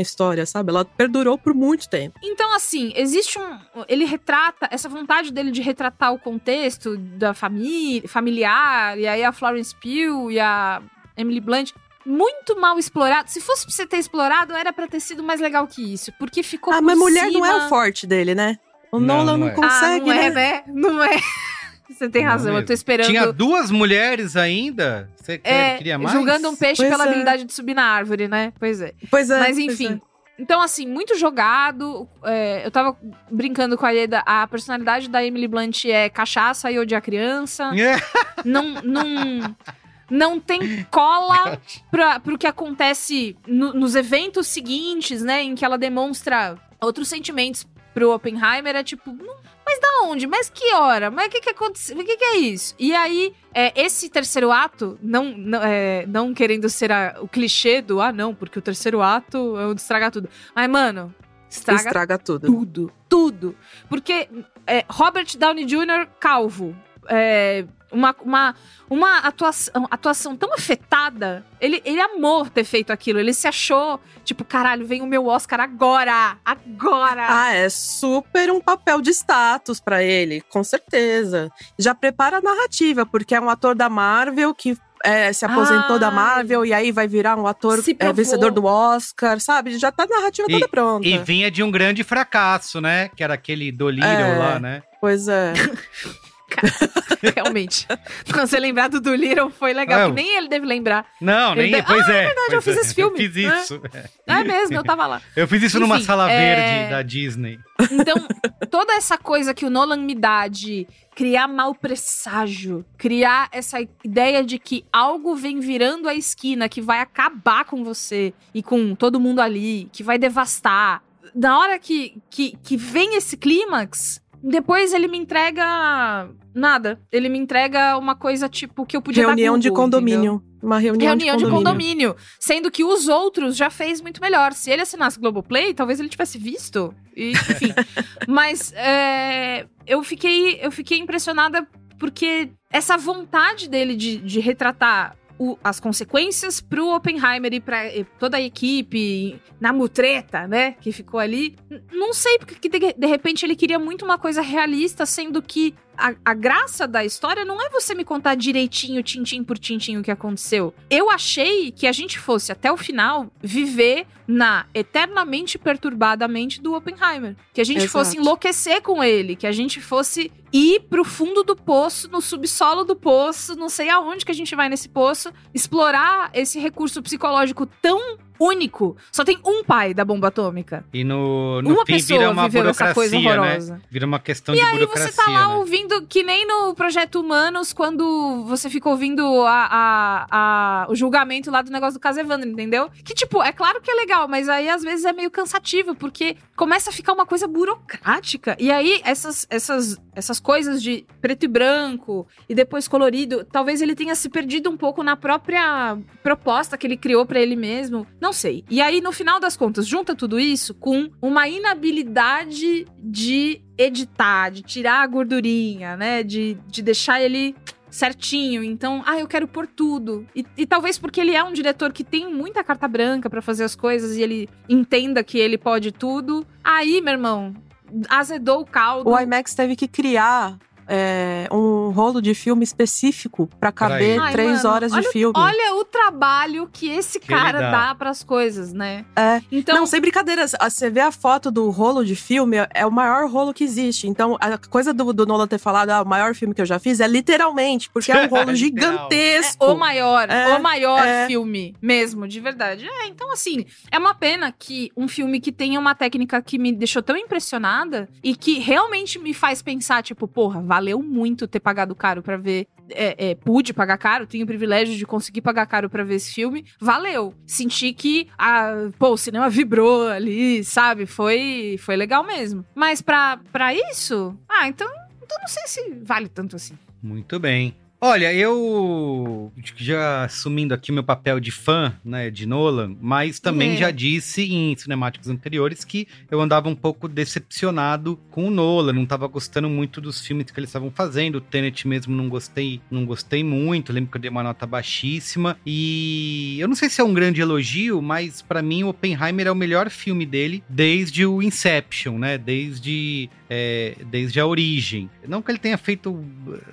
história, sabe? Ela perdurou por muito tempo. Então, assim, existe um. Ele retrata essa vontade dele de retratar o contexto da família, familiar, e aí a Florence Pugh e a Emily Blunt. Muito mal explorado. Se fosse pra você ter explorado, era pra ter sido mais legal que isso. Porque ficou ah, mas mulher não é cima. o forte dele, né? O Não, Nolan não não, é. Ah, consegue, não é, né? né? Não é. Você tem Não razão, eu tô esperando. Tinha duas mulheres ainda? Você é, queria mais? julgando um peixe Pois pela é. habilidade de subir na árvore, né? Pois é. Pois é. Mas pois enfim. Então, assim, muito jogado. É, eu tava brincando com a Ieda. A personalidade da Emily Blunt é cachaça e odiar criança. É. não, não, não tem cola pra, pro que acontece no- nos eventos seguintes, né? Em que ela demonstra outros sentimentos pro Oppenheimer. É tipo, "Não, da onde? Mas que hora? Mas o que que aconteceu? O que que é isso? E aí, é, esse terceiro ato, não, não, é, não querendo ser a- o clichê do, ah, não, porque o terceiro ato é onde estraga tudo. Mas, mano, estraga Estraga tudo. tudo, tudo. Porque é, Robert Downey Jr. calvo, é, uma, uma, uma atuação, atuação tão afetada, ele, ele amou ter feito aquilo, ele se achou, tipo, caralho, vem o meu Oscar agora, agora. Ah, é super um papel de status pra ele, com certeza. Já prepara a narrativa, porque é um ator da Marvel que é, se aposentou da. Marvel e aí vai virar um ator é, vencedor do Oscar, sabe? Já tá a narrativa toda pronta. E vinha de um grande fracasso, né? Que era aquele Dolittle É. lá, né? Pois é. Realmente. Quando você lembrar do do Little, foi legal, É, que nem ele deve lembrar. Não, Ele nem. deve- Pois é. verdade, eu fiz é. esse filme, Eu fiz né? isso. É mesmo, eu tava lá. Eu fiz isso numa Enfim, sala é- verde da Disney. Então, toda essa coisa que o Nolan me dá de criar mau presságio, criar essa ideia de que algo vem virando a esquina, que vai acabar com você e com todo mundo ali, que vai devastar. Na hora que, que, que vem esse clímax, depois ele me entrega nada. Ele me entrega uma coisa tipo que eu podia Reunião dar de Google, entendeu? condomínio. Uma reunião, Reunião de de condomínio. condomínio. Sendo que os outros já fez muito melhor. Se ele assinasse Globoplay, talvez ele tivesse visto. E, enfim. Mas é, eu, fiquei, eu fiquei impressionada porque essa vontade dele de, de retratar o- as consequências pro Oppenheimer e pra e toda a equipe na mutreta, né? Que ficou ali. Não sei, porque que de, de repente ele queria muito uma coisa realista, sendo que a, a graça da história não é você me contar direitinho, tintim por tintim, o que aconteceu. Eu achei que a gente fosse, até o final, viver na eternamente perturbada mente do Oppenheimer. Que a gente Exato. fosse enlouquecer com ele, que a gente fosse ir pro fundo do poço, no subsolo do poço, não sei aonde que a gente vai nesse poço, explorar esse recurso psicológico tão único. Só tem um pai da bomba atômica. E no, no Uma fim pessoa vira uma viveu essa burocracia, coisa né? horrorosa. Vira uma questão E de aí burocracia, você tá lá né? ouvindo, que nem no Projeto Humanos, quando você fica ouvindo a, a- a- o julgamento lá do negócio do caso Evandro, entendeu? Que, tipo, é claro que é legal, mas aí às vezes é meio cansativo, porque começa a ficar uma coisa burocrática. E aí, essas, essas, essas coisas de preto e branco e depois colorido, talvez ele tenha se perdido um pouco na própria proposta que ele criou pra ele mesmo. Não não sei. E aí, no final das contas, junta tudo isso com uma inabilidade de editar, de tirar a gordurinha, né? De, de deixar ele certinho. Então, ah, eu quero pôr tudo. E, e talvez porque ele é um diretor que tem muita carta branca pra fazer as coisas e ele entenda que ele pode tudo. Aí, meu irmão, azedou o caldo. O IMAX teve que criar é, um rolo de filme específico pra caber Ai, três mano, horas olha, de filme. Olha o trabalho que esse Que cara dá. dá pras coisas, né? É. Então, Não, sem brincadeiras. a- Você vê a foto do rolo de filme, é o maior rolo que existe. Então, a coisa do, do Nolan ter falado, ah, o maior filme que eu já fiz, é literalmente, porque é um rolo Literal. gigantesco. o maior, É, o maior é. filme mesmo, de verdade. É, então assim, é uma pena que um filme que tenha uma técnica que me deixou tão impressionada e que realmente me faz pensar, tipo, porra, valeu muito ter pagado caro pra ver. É, é, pude pagar caro, tenho o privilégio de conseguir pagar caro pra ver esse filme. Valeu. Senti que a, pô, o cinema vibrou ali, sabe? Foi, foi legal mesmo. Mas pra isso, ah, então, então não sei se vale tanto assim. Muito bem. Olha, eu já assumindo aqui meu papel de fã, né, de Nolan, mas também É. já disse em cinemáticos anteriores que eu andava um pouco decepcionado com o Nolan, não tava gostando muito dos filmes que eles estavam fazendo. O Tenet mesmo não gostei, não gostei muito, lembro que eu dei uma nota baixíssima e eu não sei se é um grande elogio, mas pra mim o Oppenheimer é o melhor filme dele desde o Inception, né? Desde é, desde a origem. Não que ele tenha feito uh,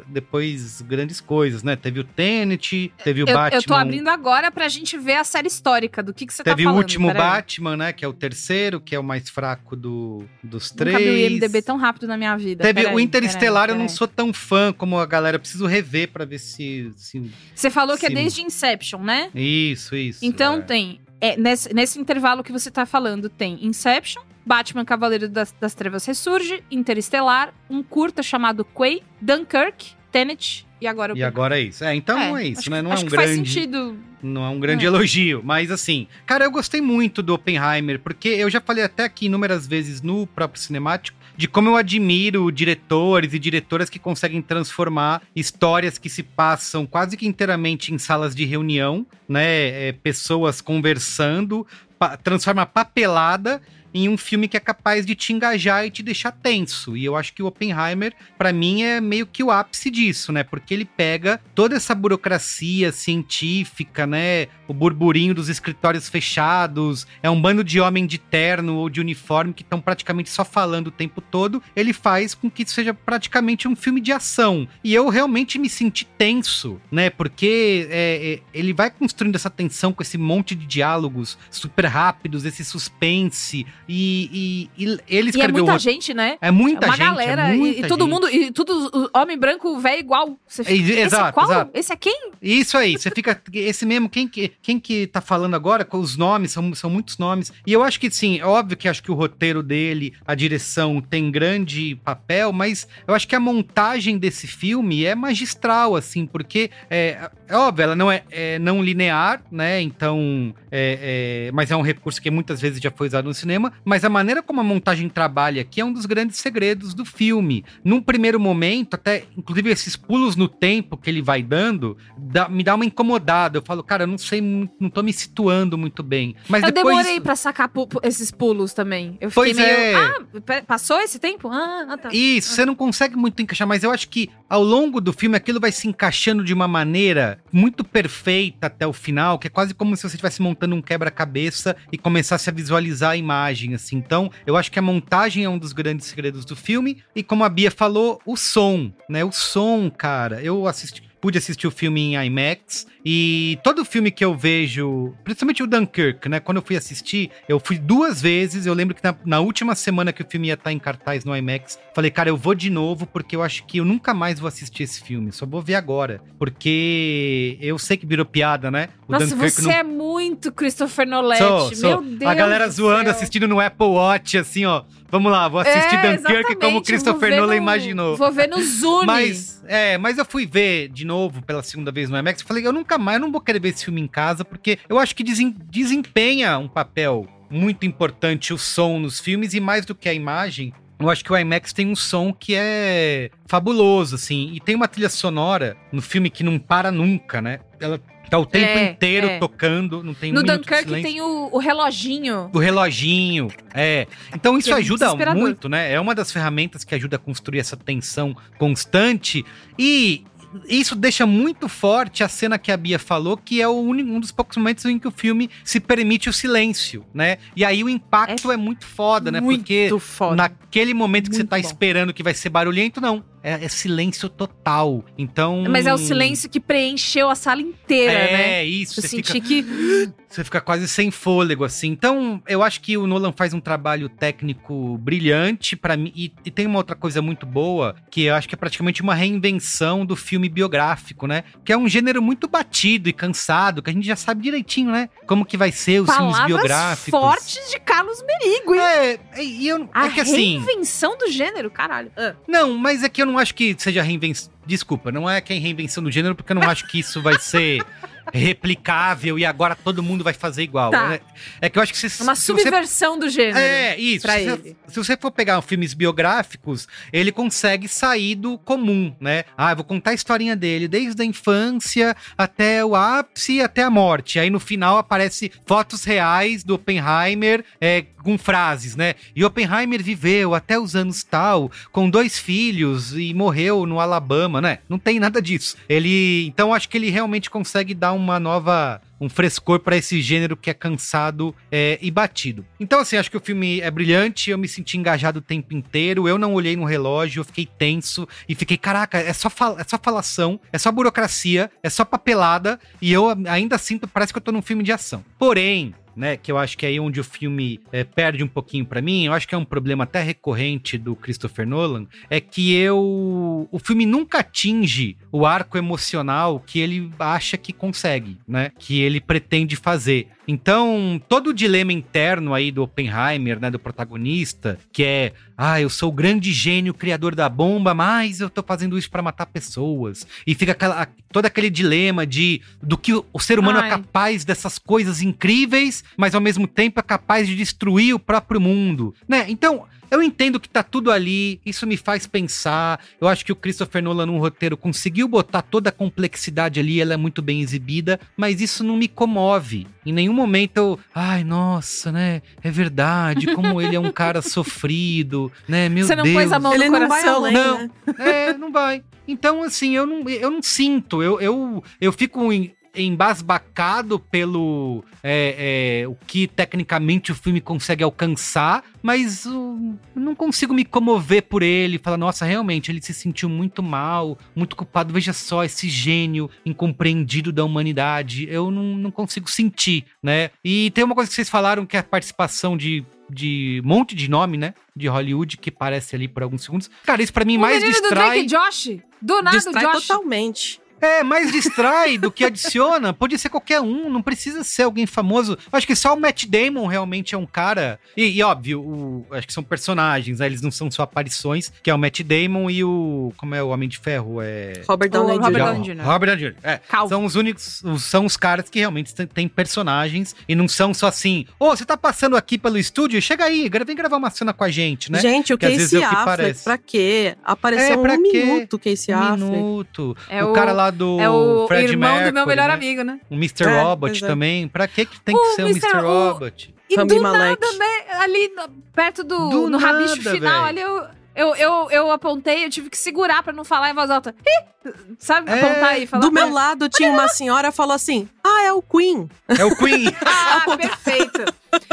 depois grandes coisas, né? Teve o Tenet, teve o eu, Batman. eu tô abrindo agora pra gente ver a série histórica do que, que você Teve tá falando. o último peraí. Batman, né? Que é o terceiro, que é o mais fraco do, dos Nunca três. vi o IMDB tão rápido na minha vida. Teve Peraí, o Interestelar, eu não sou tão fã como a galera. Preciso rever pra ver se. se- Você falou que é desde Inception, né? Isso, isso. Então é. tem. é, nesse, nesse intervalo que você tá falando, tem Inception, Batman Cavaleiro das, das Trevas Ressurge, Interestelar, um curta chamado Quay, Dunkirk, Tenet e agora o E agora é isso. É, então é, isso, acho né? Não é um que faz grande. sentido. Não é um grande É. elogio, mas assim, cara, eu gostei muito do Oppenheimer, porque eu já falei até aqui inúmeras vezes no próprio cinemático de como eu admiro diretores e diretoras que conseguem transformar histórias que se passam quase que inteiramente em salas de reunião, né? é, pessoas conversando, pa- transforma papelada em um filme que é capaz de te engajar e te deixar tenso. E eu acho que o Oppenheimer, pra mim, é meio que o ápice disso, né? Porque ele pega toda essa burocracia científica, né? O burburinho dos escritórios fechados, é um bando de homem de terno ou de uniforme que estão praticamente só falando o tempo todo. Ele faz com que seja praticamente um filme de ação. E eu realmente me senti tenso, né? Porque é, é, ele vai construindo essa tensão com esse monte de diálogos super rápidos, esse suspense. E, e- e ele E é escreveu muita gente, né? É muita uma gente, galera. é e- muita e, todo gente. mundo. E tudo. Homem branco, velho, igual. Você fica, É, Esse exato, é qual? exato. Esse é quem? Isso aí, você fica. Esse mesmo, quem que, quem que tá falando agora? Os nomes, são, são muitos nomes. E eu acho que, sim, é óbvio que acho que o roteiro dele, a direção, tem grande papel, mas eu acho que a montagem desse filme é magistral, assim, porque é, é óbvio, ela não é, é não linear, né? Então. é- é- mas é um recurso que muitas vezes já foi usado no cinema. Mas a maneira como a montagem trabalha aqui é um dos grandes segredos do filme. Num primeiro momento, até, inclusive, esses pulos no tempo que ele vai dando, dá- me dá uma incomodada. Eu falo, cara, eu não sei, não tô me situando muito bem. Mas eu depois. demorei pra sacar pu- esses pulos também. Eu Pois fiquei meio. é. Ah, passou esse tempo? Ah, ah, tá. Isso, você não consegue muito encaixar, mas eu acho que ao longo do filme aquilo vai se encaixando de uma maneira muito perfeita até o final, que é quase como se você estivesse montando um quebra-cabeça e começasse a visualizar a imagem, assim. Então, eu acho que a montagem é um dos grandes segredos do filme, e como a Bia falou, o som, né? O som, cara. Eu assisti, pude assistir o filme em IMAX, e todo filme que eu vejo, principalmente o Dunkirk, né? Quando eu fui assistir, eu fui duas vezes. Eu lembro que na, na última semana que o filme ia estar em cartaz no IMAX, falei, cara, eu vou de novo, porque eu acho que eu nunca mais vou assistir esse filme. Só vou ver agora. Porque eu sei que virou piada, né? O Nossa, Dunkirk você não- é muito Christopher Nolan. Meu Deus. A galera do zoando, céu. assistindo no Apple Watch, assim, ó. Vamos lá, vou assistir É, Dunkirk como Christopher Nolan no- imaginou. Vou ver no Zune. Mas, é, mas eu fui ver de novo pela segunda vez no IMAX. Falei, eu nunca mais, eu não vou querer ver esse filme em casa, porque eu acho que desem- desempenha um papel muito importante o som nos filmes e mais do que a imagem. Eu acho que o IMAX tem um som que é fabuloso, assim. E tem uma trilha sonora no filme que não para nunca, né? Ela tá o tempo É, inteiro é. tocando, não tem No Dunkirk tem o, o reloginho. O reloginho, é. Então isso é ajuda muito, né? É uma das ferramentas que ajuda a construir essa tensão constante e isso deixa muito forte a cena que a Bia falou, que é o único, um dos poucos momentos em que o filme se permite o silêncio, né? E aí o impacto é, muito foda, né? Muito Porque foda. naquele momento que você Muito tá bom. esperando que vai ser barulhento, não. É, é silêncio total. Então. Mas é o silêncio que preencheu a sala inteira, É, né? isso. Eu Você senti fica, que. você fica quase sem fôlego, assim. Então, eu acho que o Nolan faz um trabalho técnico brilhante para mim. E, e tem uma outra coisa muito boa, que eu acho que é praticamente uma reinvenção do filme biográfico, né? Que é um gênero muito batido e cansado, que a gente já sabe direitinho, né? Como que vai ser os filmes Palavras biográficos. fortes de Carlos Merigo, hein? É, é, e eu, A é que assim. reinvenção do gênero, caralho. Ah. Não, mas é que eu não acho que seja reinvenção. Desculpa, não é que é reinvenção do gênero, porque eu não acho que isso vai ser replicável e agora todo mundo vai fazer igual. Tá. né? É que eu acho que se, Uma se você subversão do gênero. É, isso. Se você, se você for pegar filmes biográficos, ele consegue sair do comum, né? Ah, eu vou contar a historinha dele desde a infância até o ápice, até a morte. Aí no final aparece fotos reais do Oppenheimer é, com frases, né? E Oppenheimer viveu até os anos tal, com dois filhos e morreu no Alabama, né? Não tem nada disso. Ele, então acho que ele realmente consegue dar uma nova um frescor pra esse gênero que é cansado é, e batido. Então, assim, acho que o filme é brilhante, eu me senti engajado o tempo inteiro, eu não olhei no relógio, eu fiquei tenso e fiquei, caraca, é só, é só falação, é só burocracia, é só papelada, e eu ainda sinto, parece que eu tô num filme de ação. Porém, né, que eu acho que é aí onde o filme é, perde um pouquinho pra mim, eu acho que é um problema até recorrente do Christopher Nolan, é que eu o filme nunca atinge o arco emocional que ele acha que consegue, né, que ele pretende fazer. Então, todo o dilema interno aí do Oppenheimer, né, do protagonista, que é, ah, eu sou o grande gênio criador da bomba, mas eu tô fazendo isso pra matar pessoas. E fica aquela, todo aquele dilema de do que o, ser humano é Ai. capaz dessas coisas incríveis, mas ao mesmo tempo é capaz de destruir o próprio mundo, né? Então, eu entendo que tá tudo ali, isso me faz pensar. Eu acho que o Christopher Nolan no roteiro conseguiu botar toda a complexidade ali, ela é muito bem exibida, mas isso não me comove. Em nenhum momento eu, ai, nossa, né? É verdade, como ele é um cara sofrido, né? Meu Você não Deus. pôs a mão Ele no não vai coração. além, Não. né? É, não vai. Então, assim, eu não, eu não sinto. Eu, eu, eu fico em- embasbacado pelo é, é, o que tecnicamente o filme consegue alcançar, mas uh, eu não consigo me comover por ele. Falar, nossa, realmente, ele se sentiu muito mal, muito culpado. Veja só esse gênio incompreendido da humanidade. Eu não, não consigo sentir, né? E tem uma coisa que vocês falaram que é a participação de de um monte de nome, né? De Hollywood que aparece ali por alguns segundos. Cara, isso pra mim O mais menino do distrai. Drake Josh. Do nada, Distrai Josh. totalmente. É, mais distrai do que adiciona. Pode ser qualquer um, não precisa ser alguém famoso. Acho que só o Matt Damon realmente é um cara. E, e, óbvio, o- acho que são personagens, né? Eles não são só aparições, que é o Matt Damon e o. Como é o Homem de Ferro? É. Robert Downey O Robert Jr. Robert Downey Jr. É. São os únicos. os- São os caras que realmente têm- personagens e não são só assim. Ô, você tá passando aqui pelo estúdio? Chega aí, vem gravar uma cena com a gente, né? Gente, o Que às vezes é Casey o que Affleck, parece. pra quê? Apareceu É, pra um quê? minuto, Casey Um Affleck. minuto. É o, o- cara lá do É o Fred irmão do meu Mercury, melhor né? amigo, né? O Mr. É, Robot é. também. Pra que que tem O que ser o Mr. Mr. o- Robot? E Rami do Malek. nada, né? Ali perto do, Do no rabicho nada, final, véi. ali eu, eu, eu, eu apontei, eu tive que segurar pra não falar em voz alta. Ih! Sabe? É, apontar e falar. Do meu lado tinha uma senhora falou assim: Ah, é o Queen. É o Queen. Ah, perfeito.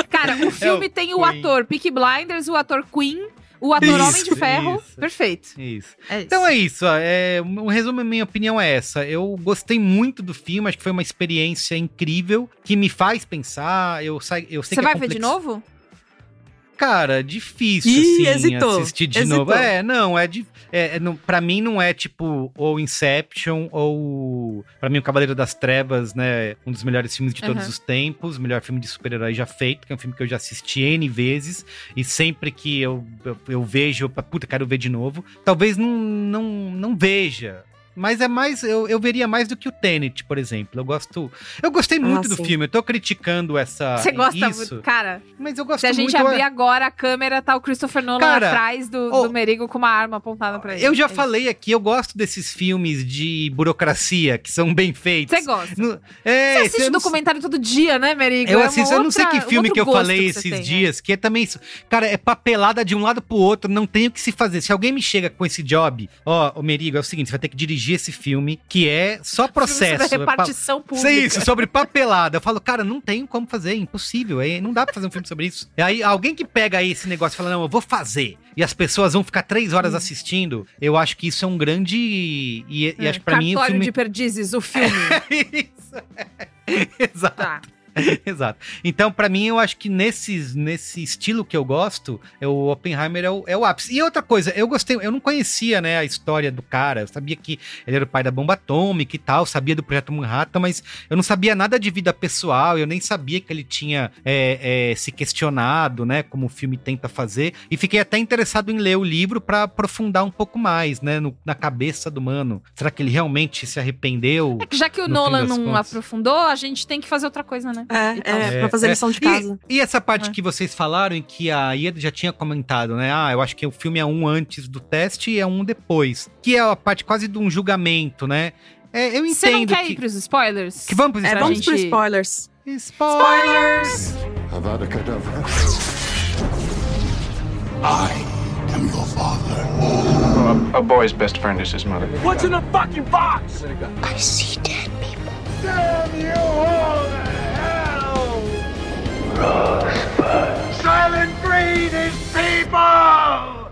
Cara, o filme É o tem o Queen. ator Peaky Blinders, o ator Queen, o ator Isso, Homem de Ferro. isso. Perfeito. Isso. É isso. Então é isso. É, um resumo, a minha opinião é essa. Eu gostei muito do filme, acho que foi uma experiência incrível que me faz pensar. Eu, sa- eu sei Você que a vai ver de novo? Cara, difícil, Ih, assim, hesitou, assistir de hesitou. novo. É, não, é, de, é, é não, pra mim não é tipo ou Inception ou... Pra mim o Cavaleiro das Trevas, né, um dos melhores filmes de todos Uhum. os tempos, o melhor filme de super-herói já feito, que é um filme que eu já assisti N vezes, e sempre que eu, eu, eu vejo, eu, puta, quero ver de novo. Talvez não, não, não veja, Mas é mais. Eu, eu veria mais do que o Tenet, por exemplo. Eu gosto. Eu gostei muito Ah, do sim. filme. Eu tô criticando essa. Você gosta isso, muito. Cara, Mas eu gosto se a gente muito. abrir agora a câmera, tá o Christopher Nolan Cara, atrás do, oh, do Merigo com uma arma apontada pra ele. Eu já É isso. falei aqui, eu gosto desses filmes de burocracia que são bem feitos. Você gosta. No- é, Você eu assiste não documentário todo dia, né, Merigo? Eu É assisto, eu não sei outra- que filme que eu falei que esses tem, né? dias, que é também isso. Cara, é papelada de um lado pro outro, não tem o que se fazer. Se alguém me chega com esse job, ó, ô Merigo, é o seguinte, você vai ter que dirigir esse filme, que é só processo. Sobre é pa- repartição pública. Sei isso, sobre papelada. Eu falo, cara, não tem como fazer, é impossível. É, não dá pra fazer um filme sobre isso. E aí, alguém que pega aí esse negócio e fala, não, eu vou fazer, e as pessoas vão ficar três horas Hum. assistindo, eu acho que isso é um grande. E, e É, acho que pra mim o Cartório filme. de Perdizes, o filme. isso. Exato. tá. Exato. Então, pra mim, eu acho que nesses, nesse estilo que eu gosto, é o Oppenheimer é o, é o ápice. E outra coisa, eu gostei, eu não conhecia, né, a história do cara. Eu sabia que ele era o pai da bomba atômica e tal, sabia do projeto Manhattan, mas eu não sabia nada de vida pessoal, eu nem sabia que ele tinha é, é, se questionado, né, como o filme tenta fazer. E fiquei até interessado em ler o livro pra aprofundar um pouco mais, né, no- na cabeça do mano. Será que ele realmente se arrependeu? É que já que o Nolan não contas. aprofundou, a gente tem que fazer outra coisa, né? É, Então, é, pra fazer lição de casa. E, e essa parte É. que vocês falaram, em que a Ieda já tinha comentado, né? Ah, eu acho que o filme é um antes do teste e é um depois. Que é a parte quase de um julgamento, né? É, eu Você não entendo quer que, ir pros spoilers? que vamos pros É, pra vamos gente- pros spoilers. Spoilers! Avada Kedavra. I am your father. A, a boy's best friend is his mother. I see dead people. Silent Breed is people!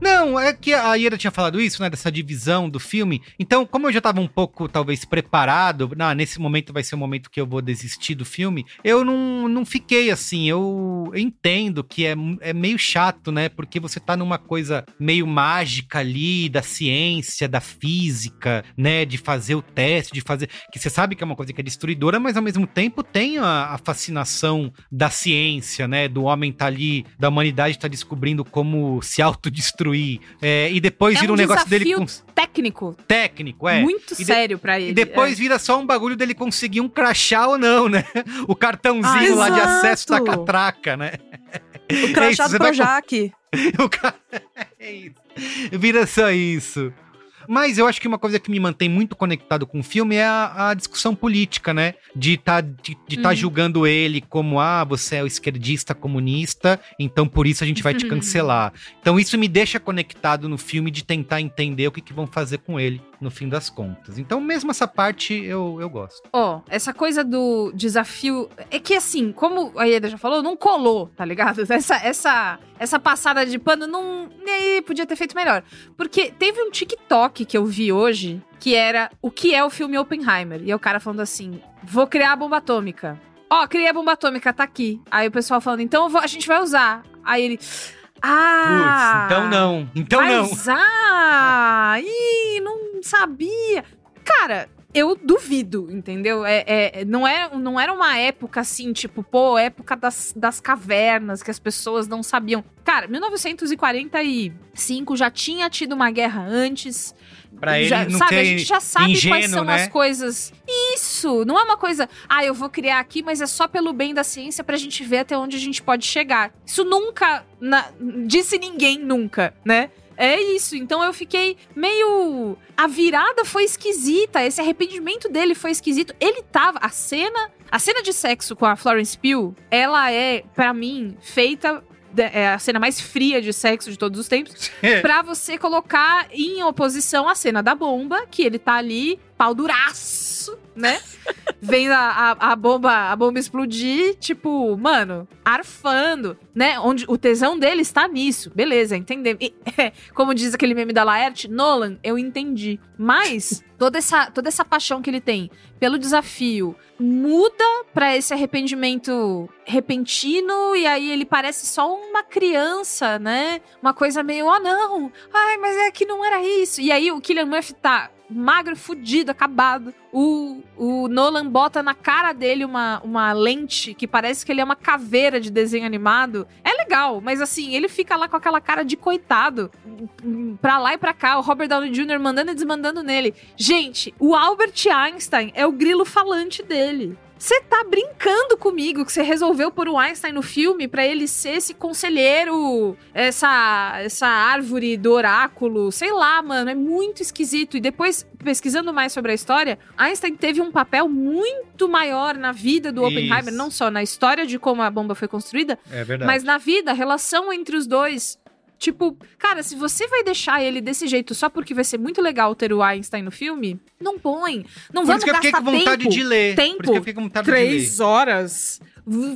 Não, é que a Ieda tinha falado isso, né? Dessa divisão do filme. Então, como eu já tava um pouco, talvez, preparado, não, nesse momento vai ser o momento que eu vou desistir do filme, eu não, não fiquei assim. Eu entendo que é, é meio chato, né? Porque você tá numa coisa meio mágica ali, da ciência, da física, né? De fazer o teste, de fazer. Que você sabe que é uma coisa que é destruidora, mas ao mesmo tempo tem a, a fascinação da ciência, né? Do homem tá ali, da humanidade tá descobrindo como se autodestruir. É, e depois É vira um um negócio dele com técnico técnico, é. muito de- sério pra ele. E depois é. vira só um bagulho dele conseguir um crachá ou não, né? O cartãozinho Ah, lá de exato. acesso da catraca, né? O crachá isso, você do vai Projac. O cara... É isso. Vira só isso. Mas eu acho que uma coisa que me mantém muito conectado com o filme é a, a discussão política, né? De tá, de, de tá Uhum. julgando ele como, ah, você é o esquerdista comunista, então por isso a gente vai te cancelar. Então isso me deixa conectado no filme de tentar entender o que, que vão fazer com ele no fim das contas. Então mesmo essa parte eu, eu gosto. Ó, essa coisa do desafio. É que assim, como a Ieda já falou, não colou, tá ligado? Essa, essa, essa passada de pano não. Ih, podia ter feito melhor. Porque teve um TikTok que eu vi hoje que era o que é o filme Oppenheimer. E é o cara falando assim: vou criar a bomba atômica. Ó, criei a bomba atômica, tá aqui. Aí o pessoal falando, então vou- a gente vai usar. Aí ele. Ah! Putz, então não. Então vai não. usar? Ih, não sabia. Cara, eu duvido, entendeu? É, é- não, é, não era uma época assim, tipo, pô, época das, das cavernas, que as pessoas não sabiam. Cara, 1945 já tinha tido uma guerra antes. Pra ele já, não sabe, a gente já sabe quais ingênuo, são né? as coisas. Isso, não é uma coisa, ah, eu vou criar aqui, mas é só pelo bem da ciência pra gente ver até onde a gente pode chegar. Isso nunca na- disse ninguém nunca, né? É isso, então eu fiquei meio. A virada foi esquisita, esse arrependimento dele foi esquisito. Ele tava. A cena. A cena de sexo com a Florence Pugh, ela é, pra mim, feita. É a cena mais fria de sexo de todos os tempos pra você colocar em oposição a cena da bomba, que ele tá ali, pau duraço, né? Vendo a, a, a bomba, a bomba explodir, tipo, mano, arfando, né? Onde o tesão dele está nisso. Beleza, entendemos. E, como diz aquele meme da Laerte, Nolan, eu entendi. Mas toda essa, toda essa paixão que ele tem pelo desafio muda pra esse arrependimento repentino e aí ele parece só uma criança, né? Uma coisa meio, ah, não, ai, mas é que não era isso. E aí o Killian Murphy tá magro, fudido, acabado. O, o Nolan bota na cara dele uma, uma lente que parece que ele é uma caveira de desenho animado. É legal, mas assim, ele fica lá com aquela cara de coitado, pra lá e pra cá, o Robert Downey Jr. mandando e desmandando nele. Gente, o Albert Einstein é o grilo falante dele. Você tá brincando comigo que você resolveu pôr o Einstein no filme para ele ser esse conselheiro, essa, essa árvore do oráculo, sei lá, mano, é muito esquisito. E depois, pesquisando mais sobre a história, Einstein teve um papel muito maior na vida do Oppenheimer, Isso. não só na história de como a bomba foi construída, É mas na vida, a relação entre os dois. Tipo, cara, se você vai deixar ele desse jeito só porque vai ser muito legal ter o Einstein no filme, não põe. Não Por vamos isso que eu fiquei gastar com vontade tempo. de ler. Tempo. Por isso que eu fiquei com vontade de ler. Três horas.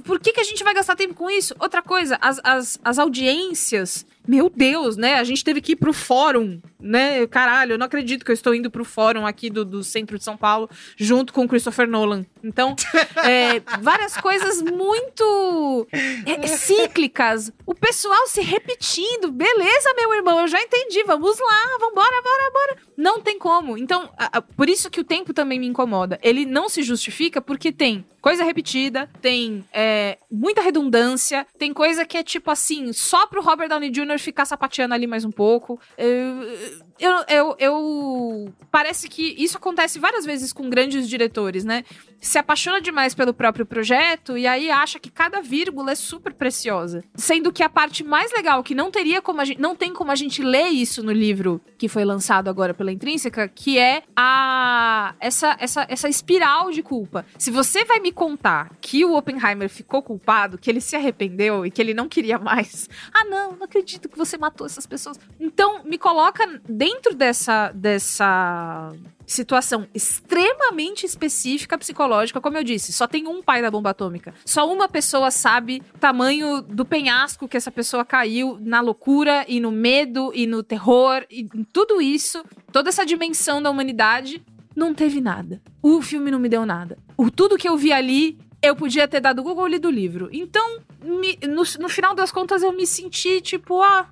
Por que, que a gente vai gastar tempo com isso? Outra coisa, as, as, as audiências. Meu Deus, né? A gente teve que ir pro fórum, né? Caralho, eu não acredito que eu estou indo pro fórum aqui do, do centro de São Paulo, junto com o Christopher Nolan. Então, é, várias coisas muito é, cíclicas. O pessoal se repetindo. Beleza, meu irmão, eu já entendi. Vamos lá, vambora, bora, bora. Não tem como. Então, a- a- por isso que o tempo também me incomoda. Ele não se justifica porque tem coisa repetida, tem é, muita redundância, tem coisa que é tipo assim, só pro Robert Downey Jr. ficar sapateando ali mais um pouco. Eu, eu, eu, eu- Parece que isso acontece várias vezes com grandes diretores, né? Se apaixona demais pelo próprio projeto e aí acha que cada vírgula é super preciosa. Sendo que a parte mais legal, que não teria como a gente. Não tem como a gente ler isso no livro que foi lançado agora pela Intrínseca, que é a. essa, essa, essa espiral de culpa. Se você vai me contar que o Oppenheimer ficou culpado, que ele se arrependeu e que ele não queria mais. Ah, não, não acredito que você matou essas pessoas. Então, me coloca dentro dessa. dessa situação extremamente específica psicológica, como eu disse, só tem um pai da bomba atômica. Só uma pessoa sabe o tamanho do penhasco que essa pessoa caiu na loucura e no medo e no terror e tudo isso, toda essa dimensão da humanidade, não teve nada. O filme não me deu nada. O tudo que eu vi ali eu podia ter dado Google lido o livro. Então, me- no, no final das contas, eu me senti tipo, ah,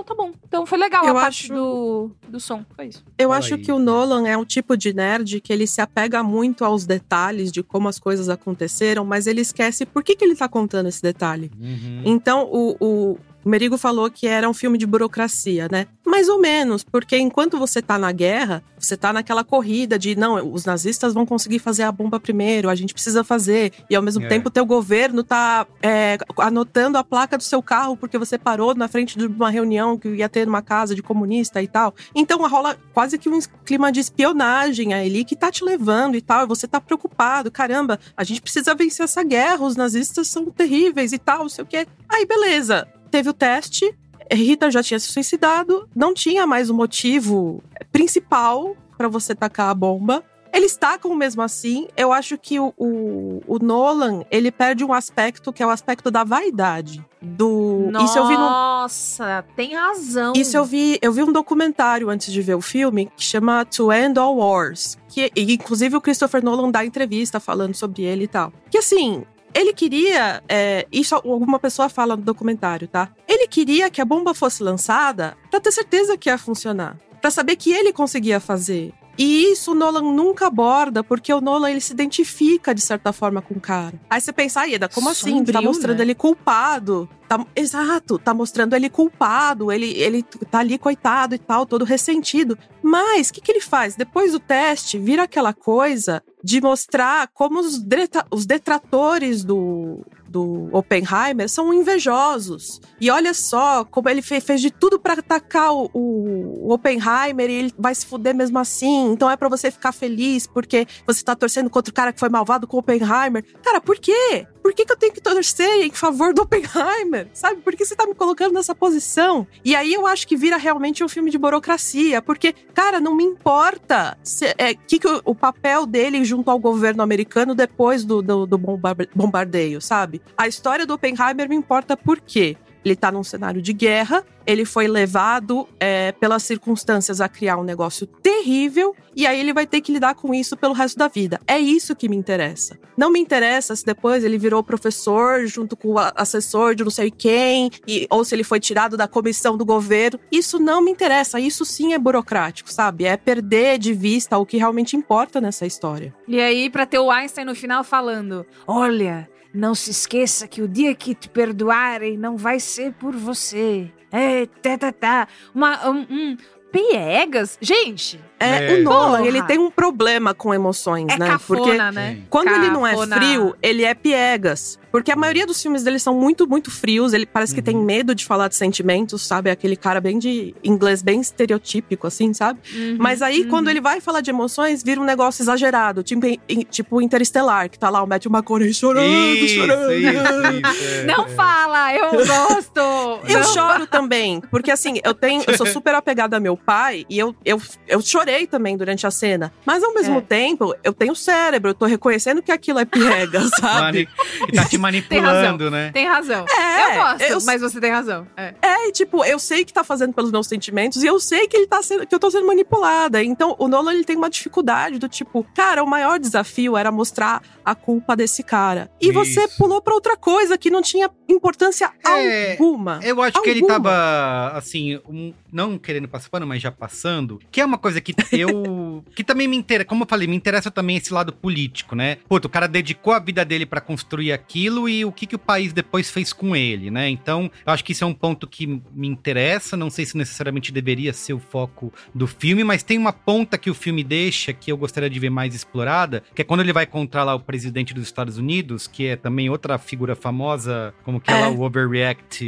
então tá bom. Então foi legal Eu a parte acho- do, do som. Foi isso. Eu Fala acho aí. que o Nolan é um tipo de nerd que ele se apega muito aos detalhes de como as coisas aconteceram, mas ele esquece por que, que ele tá contando esse detalhe. Uhum. Então, o, o Merigo falou que era um filme de burocracia, né? Mais ou menos, porque enquanto você tá na guerra, você tá naquela corrida de não, os nazistas vão conseguir fazer a bomba primeiro, a gente precisa fazer. E ao mesmo É. tempo, o teu governo tá é, anotando a placa do seu carro porque você parou na frente de uma reunião que ia ter numa casa de comunista e tal. Então rola quase que um clima de espionagem ali que tá te levando e tal. E você tá preocupado, caramba, a gente precisa vencer essa guerra, os nazistas são terríveis e tal, não sei o quê. Aí, beleza. Teve o teste, Rita já tinha se suicidado, não tinha mais o motivo principal pra você tacar a bomba. Eles tacam mesmo assim. Eu acho que o, o, o Nolan, ele perde um aspecto que é o aspecto da vaidade. Do. Nossa, Isso eu vi no, tem razão. isso eu vi, eu vi um documentário antes de ver o filme que chama To End All Wars, que e, inclusive o Christopher Nolan dá entrevista falando sobre ele e tal. Que assim, ele queria, é, isso alguma pessoa fala no documentário, tá? Ele queria que a bomba fosse lançada pra ter certeza que ia funcionar, Pra saber que ele conseguia fazer. E isso o Nolan nunca aborda, porque o Nolan ele se identifica de certa forma com o cara. Aí você pensa, ah, Ieda, como assim? Tá Sombrio, mostrando né? ele culpado. Tá- exato, tá mostrando ele culpado, ele, ele tá ali coitado e tal, todo ressentido. Mas o que, que ele faz? Depois do teste, vira aquela coisa de mostrar como os, os detratores do, do Oppenheimer são invejosos. E olha só como ele fe- fez de tudo pra atacar o, o- Oppenheimer e ele vai se fuder mesmo assim. Então é pra você ficar feliz porque você tá torcendo contra o cara que foi malvado com o Oppenheimer. Cara, por quê? Por que, que eu tenho que torcer em favor do Oppenheimer? Sabe? Por que você tá me colocando nessa posição? E aí eu acho que vira realmente um filme de burocracia, porque, cara, não me importa se, é, que, que o, o papel dele junto ao governo americano depois do, do, do bombar- bombardeio, sabe? A história do Oppenheimer me importa por quê? Ele tá num cenário de guerra, ele foi levado é, pelas circunstâncias a criar um negócio terrível, e aí ele vai ter que lidar com isso pelo resto da vida. É isso que me interessa. Não me interessa se depois ele virou professor junto com o assessor de não sei quem, e- ou se ele foi tirado da comissão do governo. Isso não me interessa. Isso sim é burocrático, sabe? É perder de vista o que realmente importa nessa história. E aí, pra ter o Einstein no final falando: Olha, Não se esqueça que o dia que te perdoarem não vai ser por você. É, tá, tá, tá. Uma, um, um, piegas? Gente, É, É. o Nolan, Porra. ele tem um problema com emoções, é né? cafona, Porque né? quando ele não é Cafona. frio, ele é piegas. Porque a maioria dos filmes dele são muito, muito frios. Ele parece que tem medo de falar de sentimentos, sabe? Aquele cara bem de inglês, bem estereotípico, assim, sabe? Uhum, Mas aí, uhum. quando ele vai falar de emoções, vira um negócio exagerado. Tipo, tipo Interestelar, que tá lá o Matthew McConaughey chorando, Isso, chorando. isso, isso, é, Não é. fala, eu gosto. Eu Não choro também, porque assim, eu tenho, eu sou super apegada a meu pai e eu, eu, eu chorei também durante a cena. Mas ao mesmo É. tempo, eu tenho cérebro, eu tô reconhecendo que aquilo é piega, sabe? Mani- que tá te manipulando, né? Tem razão. É, eu gosto, eu- mas você tem razão. É. É, e, tipo, eu sei que tá fazendo pelos meus sentimentos e eu sei que ele tá sendo, que eu tô sendo manipulada. Então, o Nolan ele tem uma dificuldade do tipo, cara, o maior desafio era mostrar a culpa desse cara. E você Isso. pulou pra outra coisa que não tinha importância É, alguma. Eu acho que ele Alguma. tava, assim, um- não querendo passar pano, mas já passando. Que é uma coisa que eu. que também me interessa. Como eu falei, me interessa também esse lado político, né? Puta, o cara dedicou a vida dele pra construir aquilo e o que, que o país depois fez com ele, né? Então, eu acho que isso é um ponto que me interessa. Não sei se necessariamente deveria ser o foco do filme, mas tem uma ponta que o filme deixa que eu gostaria de ver mais explorada, que é quando ele vai encontrar lá o presidente dos Estados Unidos, que é também outra figura famosa, como que é, É. lá o overreact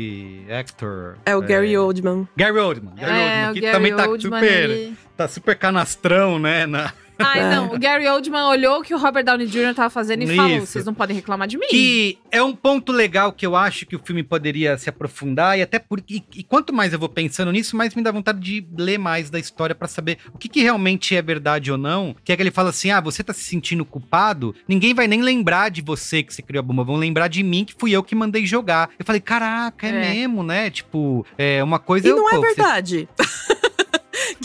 actor. É o Gary Oldman. Gary Oldman. Gary É, Oldman, que Gary também tá Oldman, super, ele- tá super canastrão, né? Na... Ai, É. não. O Gary Oldman olhou o que o Robert Downey Jr. tava fazendo e Isso. falou: vocês não podem reclamar de mim. Que é um ponto legal que eu acho que o filme poderia se aprofundar, e até porque. E, e quanto mais eu vou pensando nisso, mais me dá vontade de ler mais da história pra saber o que, que realmente é verdade ou não. Que é que ele fala assim: ah, você tá se sentindo culpado, ninguém vai nem lembrar de você que você criou a bomba, vão lembrar de mim que fui eu que mandei jogar. Eu falei, caraca, é, É. mesmo, né? Tipo, é uma coisa. E não é pô, você- verdade.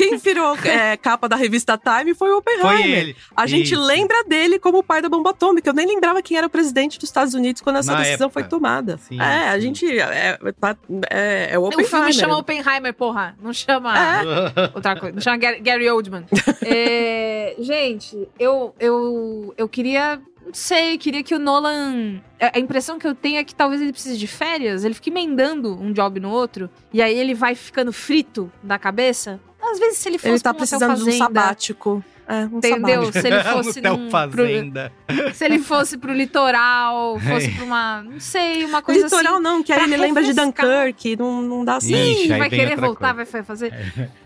Quem virou é, capa da revista Time foi o Oppenheimer. Foi ele. A gente Isso. lembra dele como o pai da bomba atômica. Eu nem lembrava quem era o presidente dos Estados Unidos quando essa Na decisão época. foi tomada. Sim, é, a sim. gente. É, tá- é, é o O Oppenheimer. filme chama Oppenheimer, porra. Não chama É. outra coisa. Não chama Gary, Gary Oldman. É, gente, eu, eu, eu queria. Não sei, queria que o Nolan. A a impressão que eu tenho é que talvez ele precise de férias. Ele fica emendando um job no outro. E aí ele vai ficando frito da cabeça. Às vezes, se ele fosse Ele tá um precisando de um fazenda, sabático. É, um Entendeu? sabático. Se ele fosse num- Fazenda. Se ele fosse pro litoral, fosse pra uma. Não sei, uma coisa Litoral assim. não, que aí ele lembra de. Vai não, não dá certo. Ixi, vai querer voltar, coisa. vai fazer.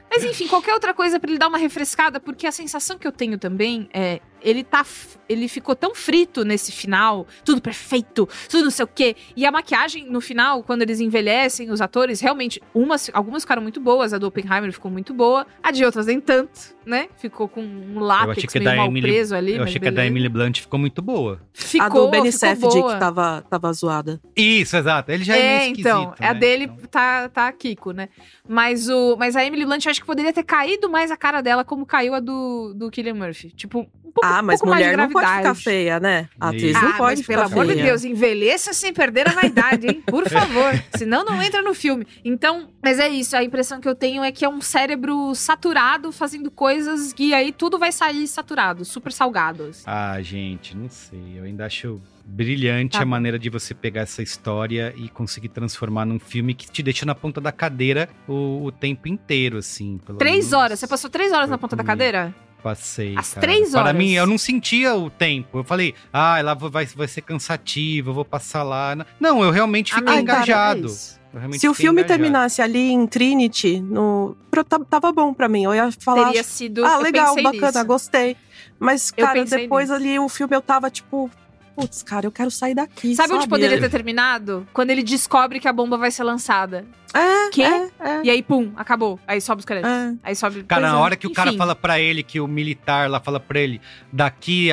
Mas enfim, qualquer outra coisa pra ele dar uma refrescada, porque a sensação que eu tenho também é. Ele tá. Ele ficou tão frito nesse final, tudo perfeito, tudo não sei o quê. E a maquiagem, no final, quando eles envelhecem, os atores, realmente, umas, algumas ficaram muito boas. A do Oppenheimer ficou muito boa. A de outras nem tanto, né? Ficou com um Eu látex achei que a meio mal Emily, preso ali. eu achei que a da beleza. Emily Blunt ficou muito boa. Ficou, a do Ben ficou Safdie boa. que tava, tava zoada. Isso, exato. Ele já é, É, meio esquisito, então, é a né? dele Então- tá, tá Kiko, né? Mas, o, mas a Emily Blunt eu acho que poderia ter caído mais a cara dela como caiu a do, do Killian Murphy. Tipo, um pouco, Ah, mas um pouco mais de mulher não pode ficar feia, né? A atriz Isso. não ah, pode mas ficar pelo amor de feia. Deus, envelheça sem perder a vaidade, hein? Por favor. Senão não entra no filme. Então, mas é isso. A impressão que eu tenho é que é um cérebro saturado fazendo coisas e aí tudo vai sair saturado, super salgado. assim. Ah, gente, não sei. Eu ainda acho brilhante Tá a maneira de você pegar essa história e conseguir transformar num filme que te deixa na ponta da cadeira o, o tempo inteiro, assim. pelo Três menos horas. Você passou três horas foi na ponta da comigo. cadeira? Passei. Às cara. três Para horas? mim, eu não sentia o tempo. Eu falei, ah, lá vai, vai ser cansativo, eu vou passar lá. Não, eu realmente fiquei Amiga, engajado. é. Eu realmente Se o filme engajado. terminasse ali em Trinity, no, pro- ta- tava bom pra mim. Eu ia falar, Teria sido. ah, legal, bacana, nisso. gostei. Mas, cara, depois nisso. ali o filme eu tava tipo, putz, cara, eu quero sair daqui. Sabe Sabe, onde poderia ter terminado? Quando ele descobre que a bomba vai ser lançada. É, Quê? é, é, E aí, pum, acabou. Aí sobe os créditos. é. Aí sobe. Cara, na é. hora que o cara Enfim. fala pra ele que o militar lá fala pra ele, daqui,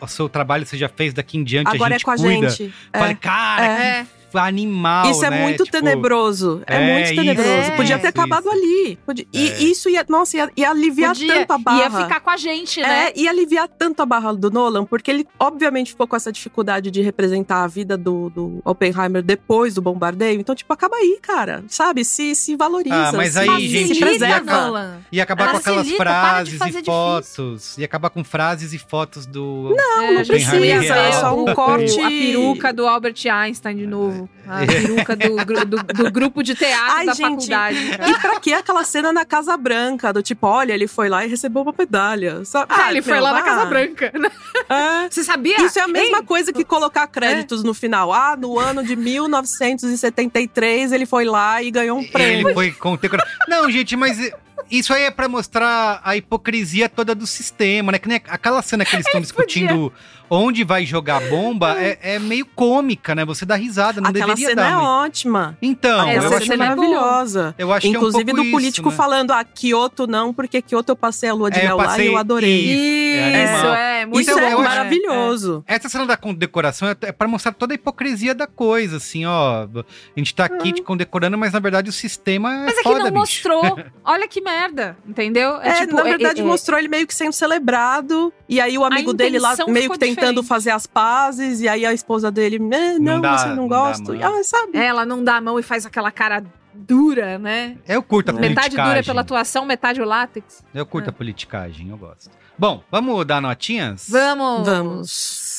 o seu trabalho você já fez, daqui em diante Agora a é gente com a cuida. gente. É. Falei, cara, É. animal, Isso é né? muito Tipo, tenebroso. É, é, muito isso, tenebroso. Podia ter isso, acabado isso. ali. Podia- É. E isso ia, nossa, ia, ia aliviar Podia- tanto a barra. Ia ficar com a gente, né? É, ia aliviar tanto a barra do Nolan, porque ele obviamente ficou com essa dificuldade de representar a vida do, do Oppenheimer depois do bombardeio. Então, tipo, acaba aí, cara. Sabe? Se, se valoriza. Ah, mas aí, se, gente, se ia- preserva. Nolan. Ia acabar com aquelas frases e fotos. Ia acabar com frases e fotos do. Não, não precisa, é só um corte- A peruca do Albert Einstein de novo. A É. peruca do, do, do grupo de teatro Ai, da gente, faculdade. E pra que aquela cena na Casa Branca? Do tipo, olha, ele foi lá e recebeu uma medalha. Sabe? Ah, ele foi meu, lá na ah. Casa Branca. É. Você sabia? Isso é a mesma Hein? coisa que colocar créditos no final. Ah, no ano de 1973 ele foi lá e ganhou um prêmio. Ele foi condecorado. Não, gente, mas isso aí é pra mostrar a hipocrisia toda do sistema, né? Que nem aquela cena que eles estão discutindo onde vai jogar bomba é, é meio cômica, né? Você dá risada, não Aquela deveria cena dar. é muito. ótima. Então, Essa eu Essa acho, cena é é maravilhosa. eu acho que é um Inclusive pouco do político isso, né? falando, ah, Kyoto não, porque Kyoto eu passei a lua de É, mel lá passei- e eu adorei. Isso, é Isso, é, muito Isso Então, é maravilhoso. Essa cena da condecoração é é pra mostrar toda a hipocrisia da coisa, assim, ó. A gente tá aqui te condecorando, mas na verdade o sistema é Mas é que foda, não bicho. mostrou. Olha que merda, entendeu? É, tipo, na verdade, é- é- mostrou ele meio que sendo celebrado. E aí o amigo dele lá meio que tentando fazer as pazes. E aí a esposa dele, "Eh, não, Não dá- você não, não gosta. Ah, sabe? Ela não dá a mão e faz aquela cara dura, né? Eu curto a Metade politicagem. dura pela atuação, metade o látex. Eu curto É. a politicagem, eu gosto. Bom, vamos dar notinhas? Vamos. Vamos.